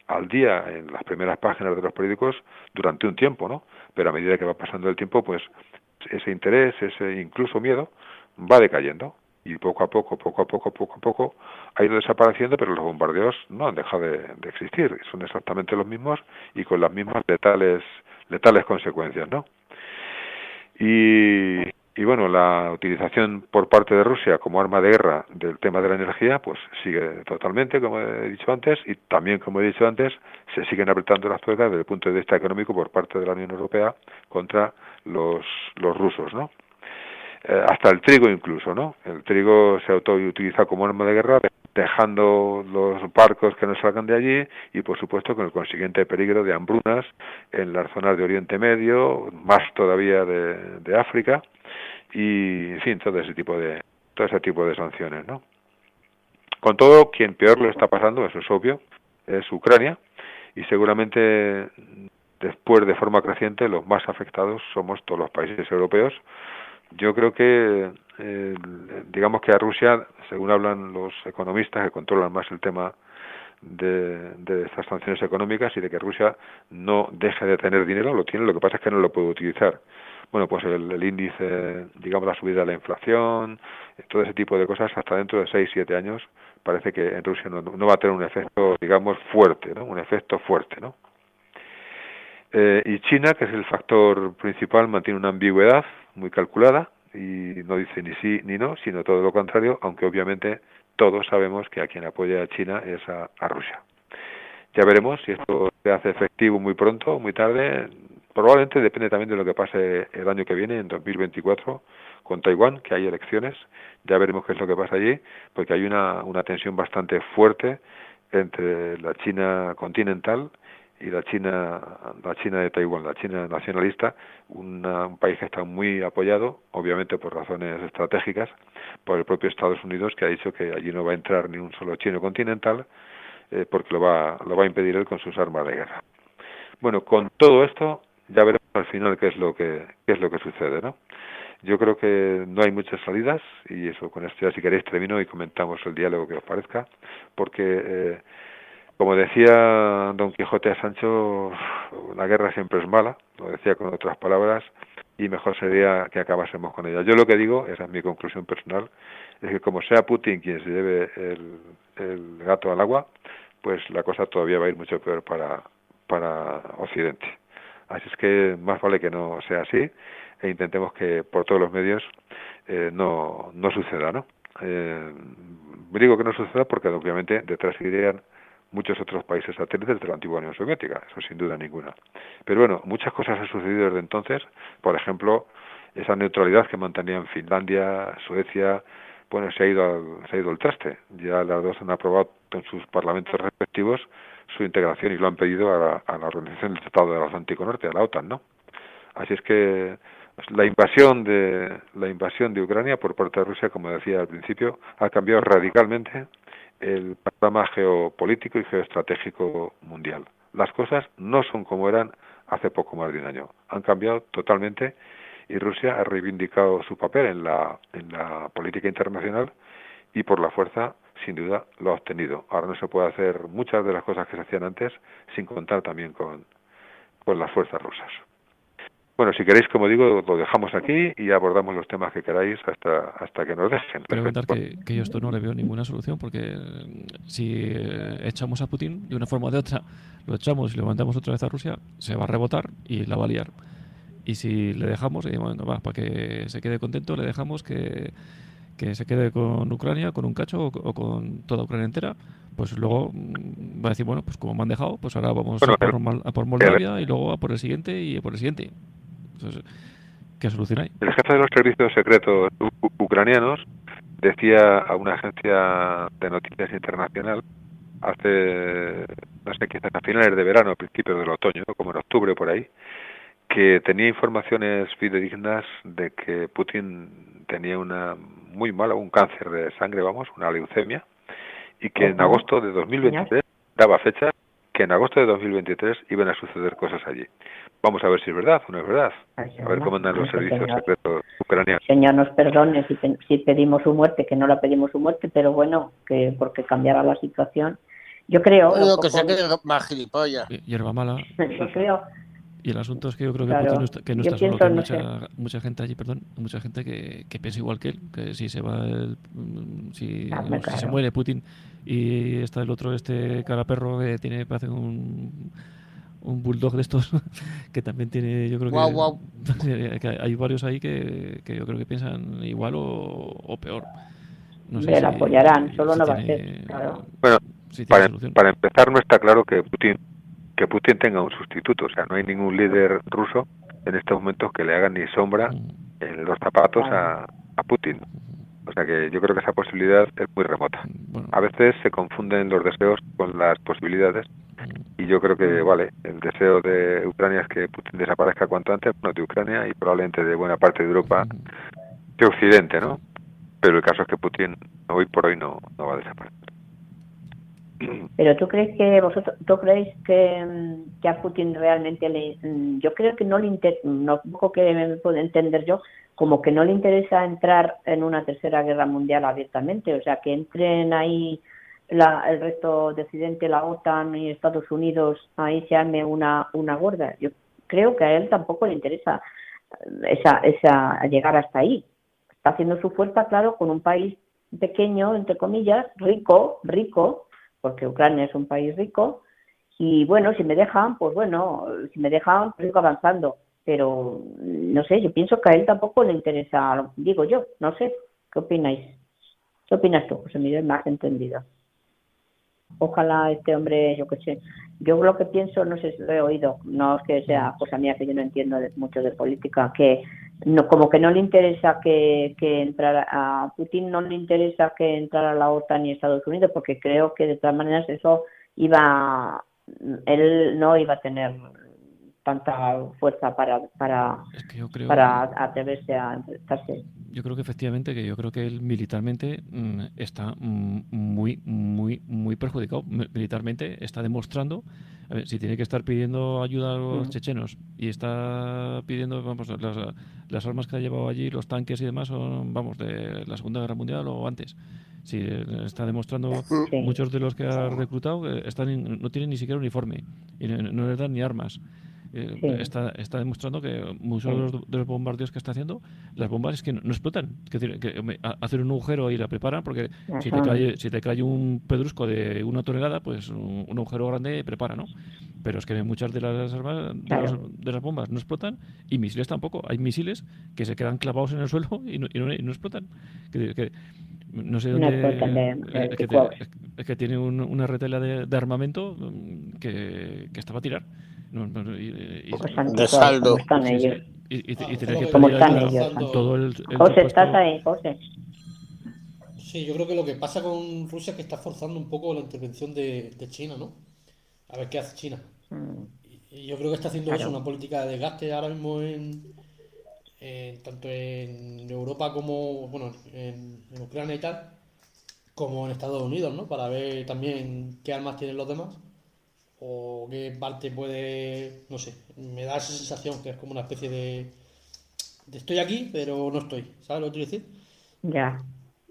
al día en las primeras páginas de los periódicos durante un tiempo, ¿no? Pero a medida que va pasando el tiempo, pues ese interés, ese incluso miedo, va decayendo y poco a poco, poco a poco, poco a poco ha ido desapareciendo, pero los bombardeos no han dejado de, de existir, son exactamente los mismos y con las mismas letales, letales consecuencias, ¿no? Y, y bueno, la utilización por parte de Rusia como arma de guerra del tema de la energía, pues sigue totalmente, como he dicho antes, y también, como he dicho antes, se siguen apretando las tuercas desde el punto de vista económico por parte de la Unión Europea contra los, los rusos, ¿no? Eh, hasta el trigo incluso, ¿no? El trigo se autoutiliza como arma de guerra, dejando los barcos que no salgan de allí y, por supuesto, con el consiguiente peligro de hambrunas en las zonas de Oriente Medio, más todavía de, de África y, en fin, todo ese tipo de todo ese tipo de sanciones, ¿no? Con todo, quien peor lo está pasando, eso es obvio, es Ucrania y seguramente después de forma creciente los más afectados somos todos los países europeos yo creo que, eh, digamos que a Rusia, según hablan los economistas que controlan más el tema de, de estas sanciones económicas y de que Rusia no deje de tener dinero, lo tiene, lo que pasa es que no lo puede utilizar. Bueno, pues el, el índice, digamos, la subida de la inflación, todo ese tipo de cosas, hasta dentro de 6, 7 años, parece que en Rusia no, no va a tener un efecto, digamos, fuerte, ¿no? Un efecto fuerte, ¿no? Eh, y China, que es el factor principal, mantiene una ambigüedad muy calculada y no dice ni sí ni no, sino todo lo contrario, aunque obviamente todos sabemos que a quien apoya a China es a, a Rusia. Ya veremos si esto se hace efectivo muy pronto o muy tarde. Probablemente depende también de lo que pase el año que viene, en 2024, con Taiwán, que hay elecciones. Ya veremos qué es lo que pasa allí, porque hay una, una tensión bastante fuerte entre la China continental y la China, la China de Taiwán, la China nacionalista, una, un país que está muy apoyado, obviamente por razones estratégicas, por el propio Estados Unidos, que ha dicho que allí no va a entrar ni un solo chino continental, eh, porque lo va, lo va a impedir él con sus armas de guerra. Bueno, con todo esto ya veremos al final qué es lo que qué es lo que sucede, ¿no? Yo creo que no hay muchas salidas y eso con esto ya si queréis termino y comentamos el diálogo que os parezca, porque eh, como decía Don Quijote a Sancho, la guerra siempre es mala, lo decía con otras palabras, y mejor sería que acabásemos con ella. Yo lo que digo, esa es mi conclusión personal, es que como sea Putin quien se lleve el, gato al agua, pues la cosa todavía va a ir mucho peor para, para Occidente. Así es que más vale que no sea así e intentemos que por todos los medios eh, no, no suceda, ¿no? Eh, digo que no suceda porque obviamente detrás irían muchos otros países satélites de la antigua Unión Soviética, eso sin duda ninguna. Pero bueno, muchas cosas han sucedido desde entonces, por ejemplo, esa neutralidad que mantenían Finlandia, Suecia, bueno, se ha ido al, se ha ido al traste. Ya las dos han aprobado en sus parlamentos respectivos su integración y lo han pedido a la, a Organización del Tratado del Atlántico Norte, a la OTAN, ¿no? Así es que la invasión de la invasión de Ucrania por parte de Rusia, como decía al principio, ha cambiado radicalmente el panorama geopolítico y geoestratégico mundial. Las cosas no son como eran hace poco más de un año. Han cambiado totalmente y Rusia ha reivindicado su papel en la, en la política internacional y por la fuerza, sin duda, lo ha obtenido. Ahora no se puede hacer muchas de las cosas que se hacían antes sin contar también con, con las fuerzas rusas. Bueno, si queréis, como digo, lo dejamos aquí y abordamos los temas que queráis hasta, hasta que nos dejen. Pero comentar que, que yo esto no le veo ninguna solución, porque si eh, echamos a Putin de una forma o de otra, lo echamos y lo mandamos otra vez a Rusia, se va a rebotar y la va a liar. Y si le dejamos, y bueno, va, para que se quede contento, le dejamos que, que se quede con Ucrania, con un cacho o, o con toda Ucrania entera, pues luego mm, va a decir, bueno, pues como me han dejado, pues ahora vamos Bueno, a, por, a por Moldavia y luego a por el siguiente y a por el siguiente. Entonces, ¿Qué solución hay? El jefe de los servicios secretos ucranianos decía a una agencia de noticias internacional hace, no sé, quizás a finales de verano, a principios del otoño, como en octubre por ahí, que tenía informaciones fidedignas de que Putin tenía una muy mala, un cáncer de sangre, vamos, una leucemia, y que en agosto de 2023 daba fecha que en agosto de 2023 iban a suceder cosas allí. Vamos a ver si es verdad o no es verdad. A ver cómo andan los servicios señor. secretos ucranianos. Señor, nos perdone si, pe- si pedimos su muerte, que no la pedimos su muerte, pero bueno, que porque cambiará la situación. Yo creo, Yo digo que se quede más gilipollas. Hierba mala. yo creo, Y el asunto es que yo creo que Claro, Putin no está, que no está solo, pienso, que hay no mucha, mucha gente allí, perdón, mucha gente que, que piensa igual que él, que si se va el, mm, si, Ah, si se muere Putin y está el otro, este cara perro que tiene, parece un, un bulldog de estos, que también tiene, yo creo que, guau. que hay varios ahí que, que yo creo que piensan igual o, o peor. No sé le si- apoyarán, solo si no va a ser, claro. Bueno, para empezar no está claro que Putin que Putin tenga un sustituto, o sea, no hay ningún líder ruso en estos momentos que le haga ni sombra en los zapatos a, a Putin. O sea que yo creo que esa posibilidad es muy remota. A veces se confunden los deseos con las posibilidades y yo creo que, vale, el deseo de Ucrania es que Putin desaparezca cuanto antes, bueno, de Ucrania y probablemente de buena parte de Europa, de Occidente, ¿no? Pero el caso es que Putin hoy por hoy no, no va a desaparecer. Pero tú crees que vosotros, tú creéis que, mm, que a Putin realmente le, mm, yo creo que no le inter, no poco que me puedo entender yo, como que no le interesa entrar en una tercera guerra mundial abiertamente, o sea, que entren ahí la, el resto de Occidente, la OTAN y Estados Unidos, ahí se arme una, una gorda. Yo creo que a él tampoco le interesa esa, esa llegar hasta ahí. Está haciendo su fuerza, claro, con un país pequeño, entre comillas, rico, rico, porque Ucrania es un país rico, y bueno, si me dejan, pues bueno, si me dejan, pues sigo avanzando. Pero no sé, yo pienso que a él tampoco le interesa, digo yo, no sé, ¿qué opináis? ¿Qué opinas tú, José Miguel? Me has entendido. Ojalá este hombre, yo qué sé, yo lo que pienso, no sé si lo he oído, no es que sea cosa mía que yo no entiendo mucho de política, que no como que no le interesa que, que entrara a Putin, no le interesa que entrara la OTAN y Estados Unidos, porque creo que de todas maneras eso iba, él no iba a tener tanta fuerza para para yo creo- para atreverse a enfrentarse. Yo creo que efectivamente, que yo creo que él militarmente mm, está mm, muy, muy, muy perjudicado. Mi- Militarmente está demostrando, a ver, si tiene que estar pidiendo ayuda a los chechenos y está pidiendo, vamos, las, las armas que ha llevado allí, los tanques y demás, son, vamos, de la Segunda Guerra Mundial o antes. Si eh, está demostrando, Sí. muchos de los que ha reclutado eh, están en- no tienen ni siquiera uniforme y no, no les dan ni armas. Eh, Sí. está, está demostrando que muchos de los, de los bombardeos que está haciendo, las bombas es que no, no explotan. Que, decir, que, ha- hacen un agujero y la preparan, porque si te, cae, si te cae un pedrusco de una tonelada, pues un, un agujero grande prepara, ¿no? Pero es que muchas de las armas, de, las, de las bombas no explotan y misiles tampoco. Hay misiles que se quedan clavados en el suelo y no, y no, y no explotan. Que, que no sé dónde. de- eh, es que, es que tiene un- una retela de, de armamento mm, que, que estaba a tirar. No, no, y- y- Porque están De saldo. como están Sí, sí. ellos. Y, y- y tener que Como pedir están ayuda ellos. a todo el, el José, ¿estás ahí, José? Sí, yo creo que lo que pasa con Rusia es que está forzando un poco la intervención de, de China, ¿no? A ver qué hace China. Y yo creo que está haciendo Claro. eso, una política de desgaste ahora mismo en, en- tanto en Europa como, bueno, en, en Ucrania y tal, como en Estados Unidos, ¿no? Para ver también qué armas tienen los demás o qué parte puede, no sé, me da esa sensación que es como una especie de, de estoy aquí, pero no estoy, ¿sabes lo que quiero decir? Ya.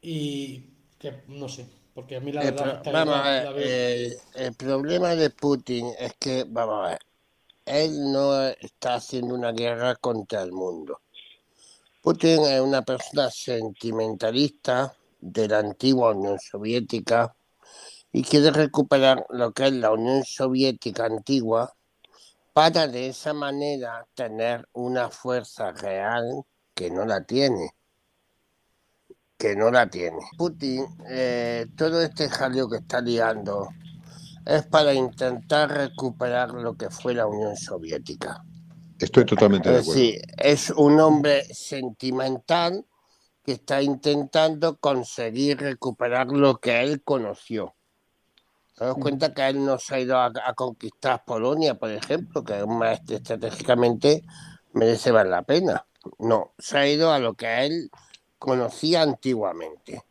Y que, no sé, porque a mí la El verdad pro- vamos a la ver, el problema de Putin es que, vamos a ver, él no está haciendo una guerra contra el mundo. Putin es una persona sentimentalista de la antigua Unión Soviética y quiere recuperar lo que es la Unión Soviética antigua para de esa manera tener una fuerza real que no la tiene que no la tiene. Putin, eh, todo este jaleo que está liando es para intentar recuperar lo que fue la Unión Soviética. Estoy totalmente de Es acuerdo. decir, es un hombre sentimental que está intentando conseguir recuperar lo que él conoció. ¿Te das cuenta que él no se ha ido a, a conquistar Polonia, por ejemplo, que además estratégicamente merece ver la pena? No, se ha ido a lo que él conocía antiguamente.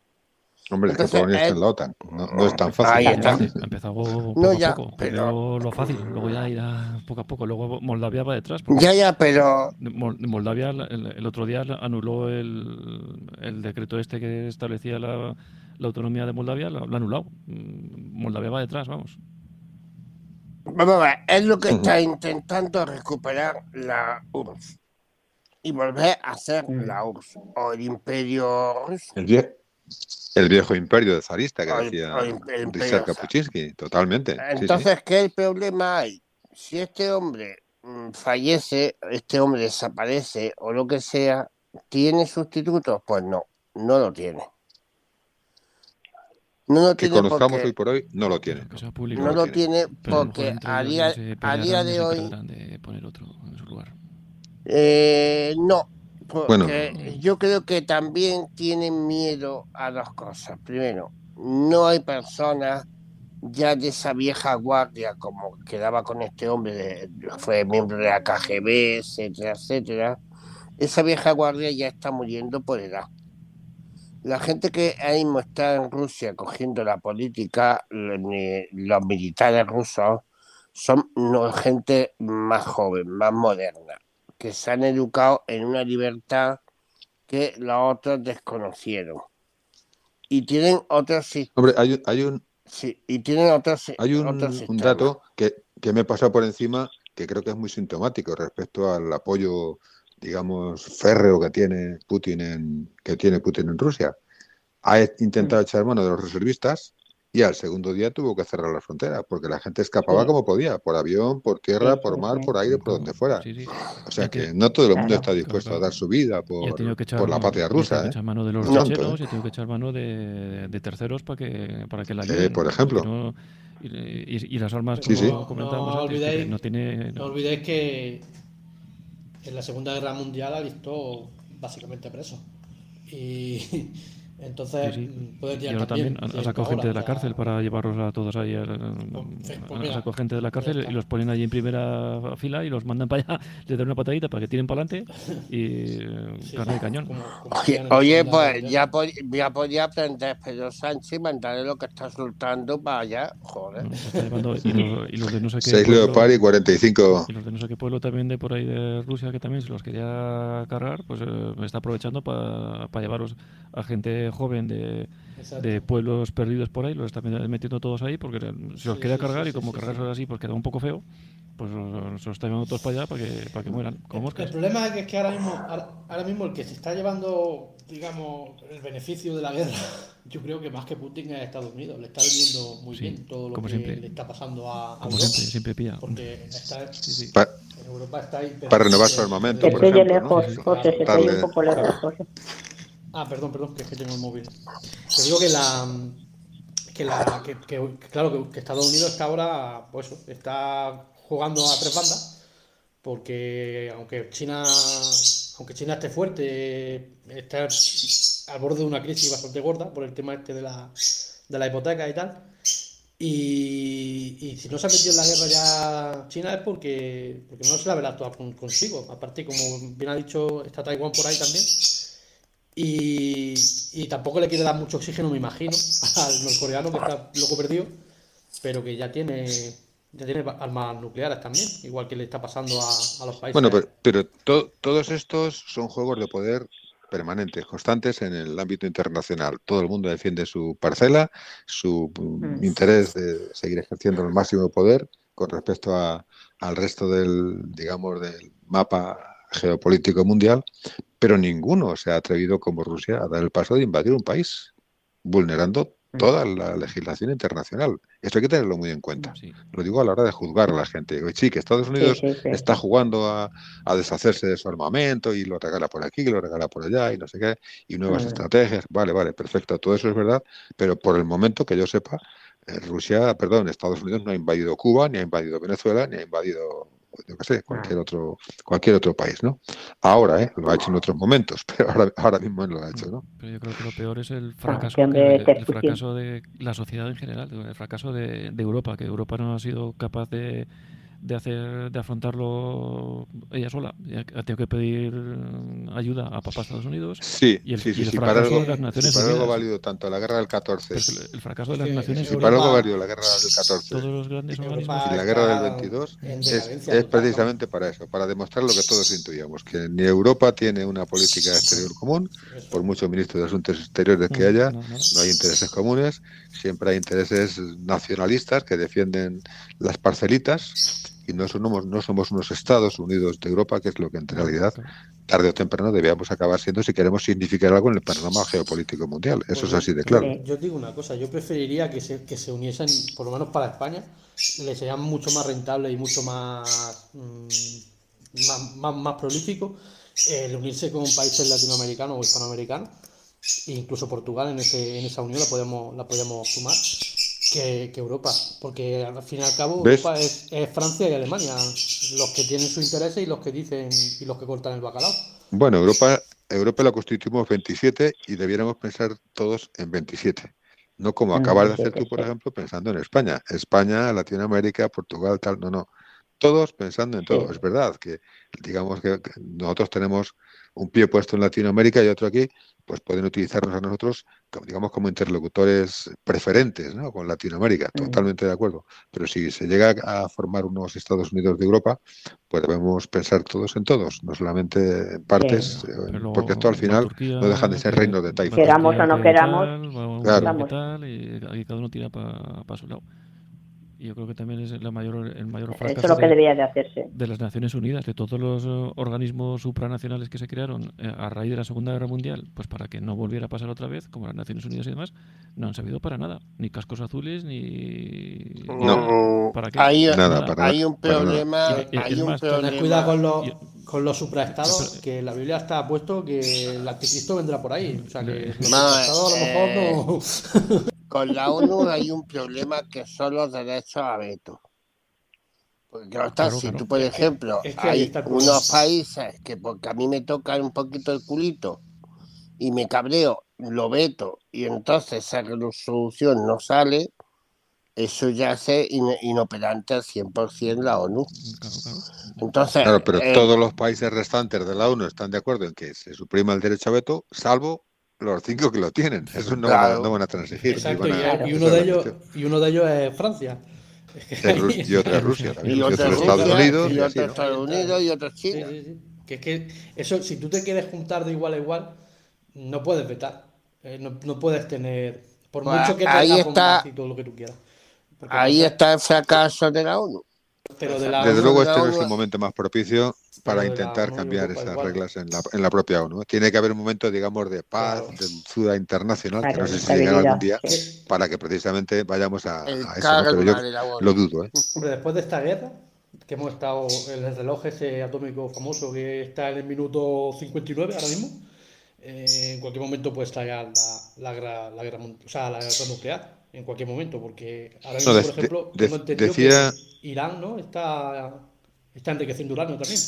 Hombre, es que Entonces, Polonia está él- en la OTAN. No, no es tan fácil. Ahí está. Ha empezado poco No, a ya, poco. pero- lo fácil, luego ya irá poco a poco. Luego Moldavia va detrás. porque Ya, ya, pero Mol- Moldavia el, el otro día anuló el, el decreto este que establecía la, la autonomía de Moldavia, lo, lo ha anulado. Mm, Moldavia va detrás, vamos. Vamos a ver, es lo que está intentando recuperar la URSS y volver a ser la URSS o el imperio ruso. El, vie- el viejo imperio zarista que O decía el- Richard zar. Kapuczynski, totalmente. sí, sí. Entonces, ¿qué problema hay? Si este hombre mm, fallece, este hombre desaparece o lo que sea, ¿tiene sustitutos? Pues no, no lo tiene. No lo que tiene conozcamos porque hoy por hoy, no lo tiene. No lo tiene porque a día, a pelearán día de hoy de poner otro en su lugar. Eh, no, porque Bueno. yo creo que también tienen miedo a dos cosas. Primero, no hay personas ya de esa vieja guardia como quedaba con este hombre, de- fue miembro de la KGB, etcétera, etcétera. Esa vieja guardia ya está muriendo por edad. La gente que ahí está en Rusia cogiendo la política, los militares rusos, son gente más joven, más moderna que se han educado en una libertad que los otros desconocieron. Y tienen otros Hombre, hay, un- hay un, sí, y tienen otros hay un, dato que, que me he pasado por encima que creo que es muy sintomático respecto al apoyo, digamos, férreo que tiene Putin en, que tiene Putin en Rusia. Ha intentado echar mano de los reservistas y al segundo día tuvo que cerrar las fronteras porque la gente escapaba Sí. como podía, por avión, por tierra, Sí, por mar, sí. por aire, por donde fuera. Sí, sí. O sea que- que no todo el mundo Claro. está dispuesto a dar su vida por, que la patria y ha tenido rusa. que ¿eh? echar mano de los No, y ha tenido que echar mano de, de terceros para que, para que la Eh, ayuden. por ejemplo. y, y- y las armas, como sí. comentábamos No antes, que olvidéis- no tiene... No olvidéis que en la Segunda Guerra Mundial alistó básicamente presos. Y entonces Sí, sí. puede tirar también también. han, sacado gente de la cárcel para llevarlos a todos ahí. pues han mira, sacado gente de la pues cárcel y los ponen allí en primera fila y los mandan para allá, les dan una patadita para que tiren para adelante y eh, carne de cañón. Oye, oye, pues ya, pod- ya podía aprender Pedro Sánchez y mandarle lo que está soltando para allá. Joder. Llevando- y, los, y los de no sé qué Seis pueblo- Leopard y 45. y los de no sé qué pueblo también de por ahí de Rusia que también se los quería cargar, pues eh, está aprovechando para llevaros a gente joven de, pueblos perdidos por ahí, los está metiendo todos ahí porque se los Sí, quería sí, cargar sí, y como sí, cargarse así pues queda un poco feo, pues los- se los está llevando todos para allá para que, para que mueran como El problema es que, es que ahora, mismo, ahora, ahora mismo el que se está llevando, digamos, el beneficio de la guerra, yo creo que más que Putin es Estados Unidos. Le está vendiendo muy Sí, bien todo lo como que siempre. le está pasando a, a Como Europa. siempre, siempre pilla. Porque está, sí. Pa- en Europa está ahí. para renovar su armamento, Se por ejemplo. ¿no? lejos, José, se un poco lejos, José. Ah, perdón, perdón, que es que tengo el móvil. Te digo que la. Que, la, que, claro, que, Estados Unidos está ahora, pues está jugando a tres bandas, porque aunque China, aunque China esté fuerte, está al borde de una crisis bastante gorda por el tema este de la, de la hipoteca y tal. Y, y si no se ha metido en la guerra ya China es porque, porque no se la verá actuar con- consigo. Aparte, como bien ha dicho, está Taiwán por ahí también. Y, y tampoco le quiere dar mucho oxígeno, me imagino, al norcoreano que está loco perdido, pero que ya tiene, ya tiene armas nucleares también, igual que le está pasando a, a los países. Bueno, pero, pero to- todos estos son juegos de poder permanentes, constantes en el ámbito internacional. Todo el mundo defiende su parcela, su mm, Mm. interés de seguir ejerciendo el máximo poder con respecto a- al resto del, digamos, del mapa geopolítico mundial, pero ninguno se ha atrevido como Rusia a dar el paso de invadir un país, vulnerando toda la legislación internacional. Eso hay que tenerlo muy en cuenta. Lo digo a la hora de juzgar a la gente. Digo, sí, que Estados Unidos sí, sí. está jugando a, a deshacerse de su armamento y lo regala por aquí, lo regala por allá y no sé qué, y nuevas Mm. estrategias. Vale, vale, perfecto, todo eso es verdad, pero por el momento que yo sepa, eh, Rusia, perdón, Estados Unidos no ha invadido Cuba, ni ha invadido Venezuela, ni ha invadido, yo qué sé, cualquier otro, cualquier otro país, ¿no? Ahora, ¿eh? Lo ha hecho en otros momentos, pero ahora, ahora mismo no lo ha hecho, ¿no? Pero yo creo que lo peor es el fracaso, que te el fracaso de la sociedad en general, el fracaso de, de Europa, que Europa no ha sido capaz de, de hacer de afrontarlo ella sola. Ha tenido que pedir eh, ayuda a papá Estados Unidos. Sí, y el, sí, y sí, el sí, para fracaso algo, de las si Naciones para algo valido tanto la guerra del 14, Pero es que el, el fracaso de las Naciones Unidas. para algo valió la guerra del 14 Todos los grandes organismos. y la guerra del 22 es, es precisamente para eso, para demostrar lo que todos intuíamos, que ni Europa tiene una política exterior común, por mucho ministro de Asuntos Exteriores que No, haya, no, no. no hay intereses comunes, siempre hay intereses nacionalistas que defienden las parcelitas y no somos, no somos unos Estados Unidos de Europa, que es lo que en realidad tarde o temprano debíamos acabar siendo si queremos significar algo en el panorama geopolítico mundial. Eso es así de claro. Yo digo una cosa, yo preferiría que se, que se uniesen, por lo menos para España, les sería mucho más rentable y mucho más, mm, más, más, más prolífico el unirse con países latinoamericanos o hispanoamericanos, e incluso Portugal en, ese, en esa unión la podemos, la podemos sumar, que, que Europa, porque al fin y al cabo ¿Ves? Europa es, es Francia y Alemania, los que tienen sus intereses y los que dicen y los que cortan el bacalao. Bueno, Europa, Europa la constituimos 27 y debiéramos pensar todos en 27. No como Mm, acabas de hacer 27, tú, por ejemplo, pensando en España. España, Latinoamérica, Portugal, tal. No, no. Todos pensando en todo. Es verdad que, digamos que nosotros tenemos un pie puesto en Latinoamérica y otro aquí, pues pueden utilizarnos a nosotros, como, digamos, como interlocutores preferentes ¿no? con Latinoamérica, totalmente de acuerdo. Pero si se llega a formar unos Estados Unidos de Europa, pues debemos pensar todos en todos, no solamente en partes, eh, Pero porque esto al final Turquía, no dejan de ser reinos de taifa. Queramos o no que queramos, tal, Claro. tal, y cada uno tira para su lado. Y yo creo que también es la mayor, el mayor Eso fracaso es lo que de- debía de hacerse. de las Naciones Unidas, de todos los eh, organismos supranacionales que se crearon eh, a raíz de la Segunda Guerra Mundial, pues para que no volviera a pasar otra vez, como las Naciones Unidas y demás, no han servido para nada, ni cascos azules, ni. Mm, ¿Para qué? hay, Nada, para hay un problema, Y- hay un más, Tened problema. cuidado con los, Yo- con los supraestados, que la Biblia está puesto que el anticristo vendrá por ahí. O sea que los Ma, supraestados a lo mejor no. Con la ONU hay un problema que son los derechos a veto. Porque claro está, Claro, si claro. tú, por ejemplo, es que ahí hay unos países que porque a mí me tocan un poquito el culito y me cabreo, lo veto y entonces esa resolución no sale, eso ya hace in- inoperante al 100% la ONU. Claro, claro. Entonces, Claro, pero eh, todos los países restantes de la ONU están de acuerdo en que se suprima el derecho a veto, salvo los cinco que lo tienen. Eso no, van, a, Claro. no van a transigir. Exacto, van y, a- y esa uno de ellos, y uno de ellos es Francia. Es y otra es Rusia también. y Y otro otro es es Estados Unidos. y ¿no? Estados Unidos y otro es Sí, China. sí, sí. Que es que eso, si tú te quieres juntar de igual a igual, no puedes vetar. Eh, no, no puedes tener. Por Pues mucho que ahí está- y todo lo que tú quieras. Porque Ahí está el fracaso de la ONU. Pero de la Desde ONU, luego de la este no es el momento más propicio para intentar cambiar Europa esas igual. reglas en la, en la propia ONU. ¿eh? Tiene que haber un momento, digamos, de paz, Claro. de dulzura internacional, que no sé si llegará algún día, para que precisamente vayamos a, a eso. ¿no? Pero yo lo dudo. ¿eh? Hombre, después de esta guerra, que hemos estado en el reloj ese atómico famoso que está en el minuto 59 ahora mismo, eh, en cualquier momento puede estallar la, la, guerra, la guerra o sea, la guerra nuclear, en cualquier momento, porque ahora mismo, No, por ejemplo, de- tengo entendido decía- que Irán ¿no? está, está enriqueciendo uranio también.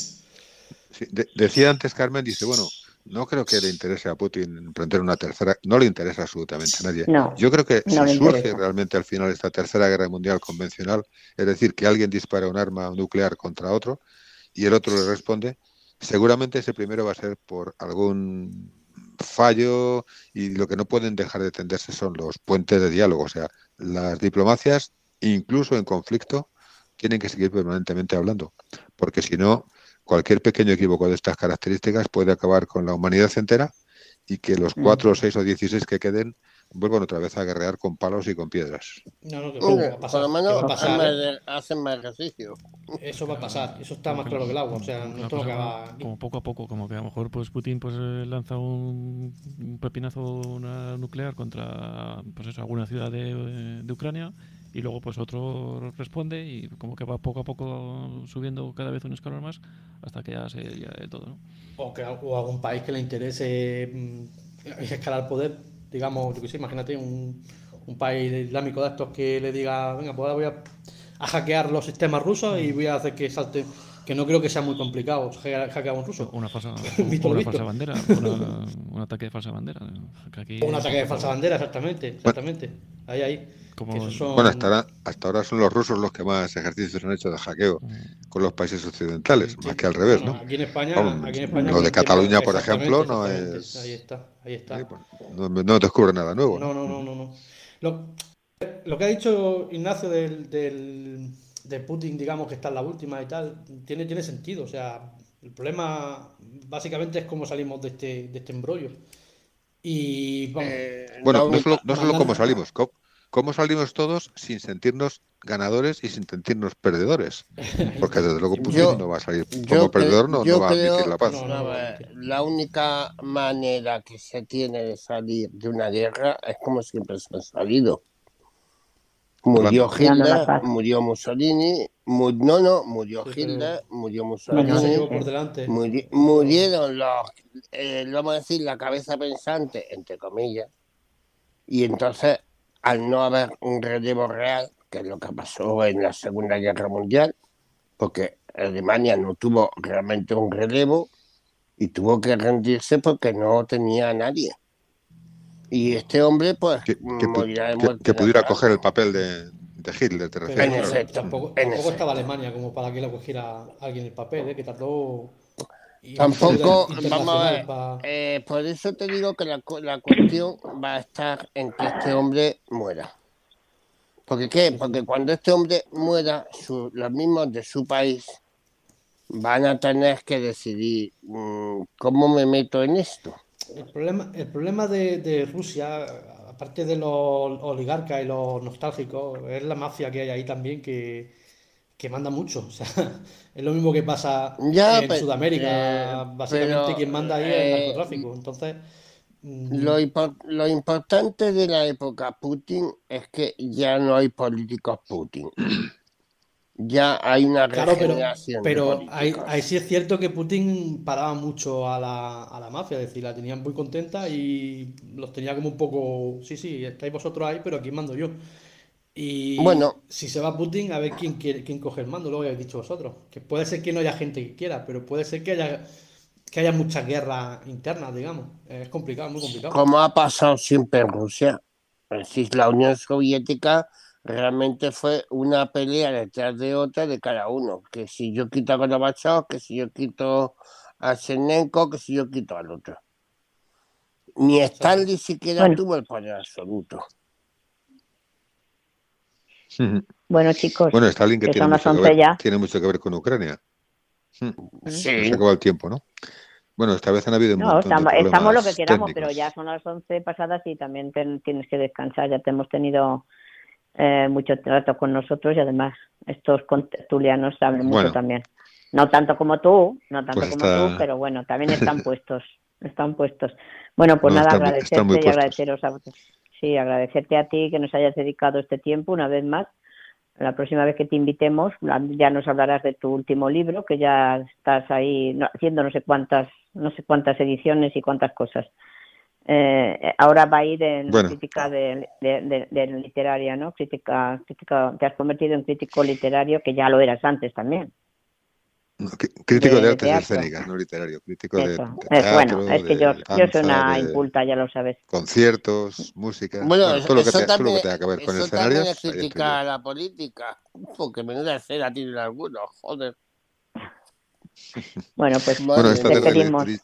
Sí, de- decía antes Carmen, dice, bueno, no creo que le interese a Putin emprender una tercera, no le interesa absolutamente a nadie. No, Yo creo que no si surge realmente al final esta tercera guerra mundial convencional, es decir, que alguien dispara un arma nuclear contra otro y el otro le responde, seguramente ese primero va a ser por algún fallo y lo que no pueden dejar de tenderse son los puentes de diálogo. O sea, las diplomacias, incluso en conflicto, tienen que seguir permanentemente hablando, porque si no, cualquier pequeño equívoco de estas características puede acabar con la humanidad entera y que los cuatro, seis o dieciséis que queden vuelvan otra vez a guerrear con palos y con piedras. No, no, que va a pasar, por lo menos va a pasar, hacen ¿eh? más- hacen más ejercicio. Eso va a pasar, eso está más claro que el agua, o sea, no va a todo lo que pasar va aquí. como poco a poco, como que a lo mejor pues Putin pues eh, lanza un, un pepinazo una nuclear contra pues eso, alguna ciudad de, de Ucrania y luego pues otro responde y como que va poco a poco subiendo cada vez un escalón más hasta que ya se ya de todo, ¿no? O, que, o algún país que le interese mm, escalar poder, digamos, yo que sé, imagínate un, un país islámico de estos que le diga, venga, pues ahora voy a, a hackear los sistemas rusos y voy a hacer que salte, que no creo que sea muy complicado hackear, hackear a un ruso. Una falsa, Visto una falsa bandera, una- un ataque de falsa bandera. aquí- O un ataque de falsa bandera, exactamente, exactamente. Ahí, ahí. Son- Bueno, hasta ahora, hasta ahora son los rusos los que más ejercicios han hecho de hackeo con los países occidentales, más que al revés, Bueno, ¿no? Aquí en España, Vamos, aquí en España lo de Cataluña, por ejemplo, no es... Ahí está, ahí está. No, no descubre nada nuevo. No, no, no, no, no. Lo, lo que ha dicho Ignacio del, del, de Putin, digamos que está en la última y tal, tiene, tiene sentido. O sea, el problema básicamente es cómo salimos de este, de este embrollo. Y vamos. Bueno, no solo, no solo cómo salimos, co- cómo salimos todos sin sentirnos ganadores y sin sentirnos perdedores. Porque desde luego Putin Yo- no va a salir como perdedor, no, yo no va a admitir la paz. ver, la única manera que se tiene de salir de una guerra es como siempre se ha salido. Murió Hitler, murió Mussolini, mu- no, no, murió Hitler, murió Mussolini, llevó por delante. muri- murieron los, eh, vamos a decir, la cabeza pensante, entre comillas, y entonces, al no haber un relevo real, que es lo que pasó en la Segunda Guerra Mundial, porque Alemania no tuvo realmente un relevo y tuvo que rendirse porque no tenía a nadie. Y este hombre, pues, Que, que pu- morirá de que- muerte que pudiera coger el papel de, de Hitler, te refieres. En claro. efecto. tampoco, en tampoco efecto. estaba Alemania como para que la cogiera alguien el papel, ¿eh? que tardó. Tampoco, vamos a ver, eh, por eso te digo que la, la cuestión va a estar en que este hombre muera. ¿Porque qué? Porque cuando este hombre muera, su- los mismos de su país van a tener que decidir mm, cómo me meto en esto. El problema, el problema de, de Rusia, aparte de los oligarcas y los nostálgicos, es la mafia que hay ahí también que, que manda mucho. O sea, es lo mismo que pasa Ya, en pe- Sudamérica. eh, Básicamente pero, quien manda ahí es el eh, narcotráfico. Entonces, mm, Lo, lo importante de la época Putin es que ya no hay políticos Putin. Ya hay una Claro, pero, regeneración de pero ahí, sí es cierto que Putin paraba mucho a la, a la mafia, es decir, la tenían muy contenta y los tenía como un poco, sí, sí, estáis vosotros ahí, pero aquí mando yo. Y Bueno. si se va Putin, a ver quién quiere, quién coge el mando, luego habéis dicho vosotros. Que puede ser que no haya gente que quiera, pero puede ser que haya, que haya muchas guerras internas, digamos. Es complicado, muy complicado. como ha pasado siempre en Rusia. Es decir, la Unión Soviética realmente fue una pelea detrás de otra de cada uno. Que si yo quito a Gorbachev, que si yo quito a Chernenko, que si yo quito al otro. Ni Stanley siquiera Bueno. tuvo el poder absoluto. Bueno, chicos, Bueno, Stalin que que tiene son las mucho que 11 ver, ya. tiene mucho que ver con Ucrania. Mm. Sí. Se acabó el tiempo, ¿no? Bueno, esta vez han habido un No, montón de estamos, estamos lo que queramos, pero técnicos. ya son las 11 pasadas y también ten- tienes que descansar. Ya te hemos tenido eh, mucho trato con nosotros y además estos contertulianos saben mucho Bueno. también. No tanto como tú, no tanto Pues como está- tú, pero bueno, también están puestos, están puestos. Bueno, pues No, nada, agradecerte y agradeceros a sí, agradecerte a ti que nos hayas dedicado este tiempo una vez más. La próxima vez que te invitemos ya nos hablarás de tu último libro, que ya estás ahí haciendo no sé cuántas, no sé cuántas ediciones y cuántas cosas. Eh, ahora va a ir en Bueno. crítica de, de- de- de literaria, ¿no? Crítica, crítica, te has convertido en crítico literario, que ya lo eras antes también. No, crí- Crítico de- artes escénicas, no literario. Crítico de, Eso. teatro, bueno, es que yo, yo soy danza, una de inculta, ya lo sabes. conciertos, música. Bueno, Bueno, todo lo que, eso te- todo lo también, que tenga que ver con eso también escenarios. es criticar a la política. Porque menuda escena tienen algunos, joder. Bueno, pues Bueno, esta tarde di-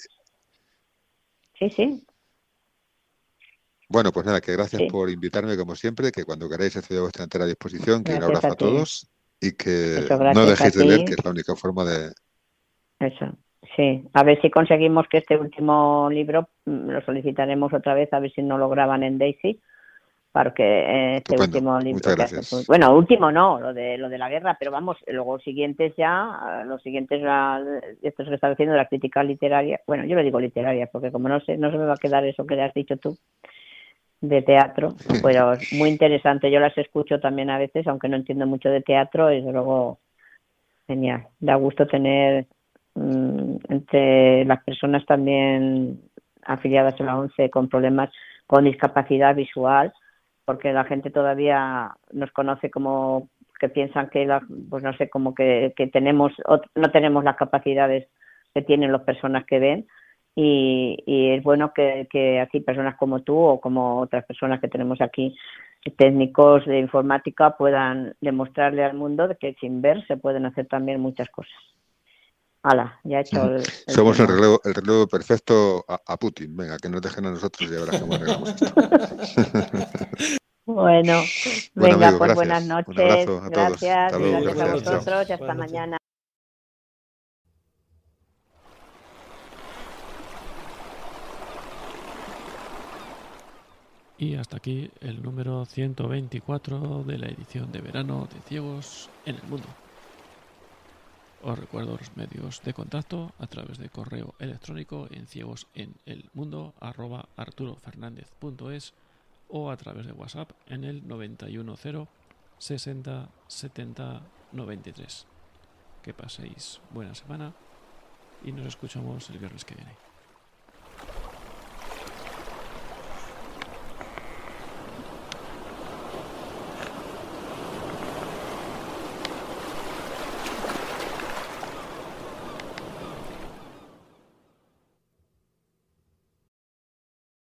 Sí, sí. Bueno, pues nada, que gracias Sí. por invitarme como siempre, que cuando queráis estoy a vuestra entera disposición, que un Gracias abrazo a todos y que no dejéis de leer, que es la única forma de... Eso, sí. A ver si conseguimos que este último libro mm, lo solicitaremos otra vez, a ver si no lo graban en Daisy, porque eh, este Estupendo. último libro. Que hace- bueno, último no, lo de lo de la guerra, pero vamos, luego los siguientes ya, eh, los siguientes, la- estos que estás haciendo, la crítica literaria. Bueno, yo lo digo literaria, porque como no sé, no se me va a quedar eso que le has dicho tú de teatro, pero muy interesante. Yo las escucho también a veces, aunque no entiendo mucho de teatro, y desde luego genial. Da gusto tener mm, entre las personas también afiliadas a la ONCE con problemas con discapacidad visual, porque la gente todavía nos conoce como que piensan que, la- pues no sé, como que, que tenemos, no tenemos las capacidades que tienen las personas que ven y, y es bueno que, que así personas como tú o como otras personas que tenemos aquí técnicos de informática puedan demostrarle al mundo de que sin ver se pueden hacer también muchas cosas. Hala, ya he hecho el, el Somos el relevo, el relevo perfecto a, a Putin. Venga, que nos dejen a nosotros y verás cómo arreglamos esto. Bueno, Bueno, venga, amigo, pues gracias. buenas Un noches. abrazo a todos. Gracias, Hasta luego, gracias a gracias, chao. vosotros y hasta mañana. Y hasta aquí el número 124 de la edición de verano de Ciegos en el Mundo. Os recuerdo los medios de contacto a través de correo electrónico en ciegos en el mundo arroba arturofernandez.es o a través de WhatsApp en el 910 60 70 93. Que paséis buena semana y nos escuchamos el viernes que viene.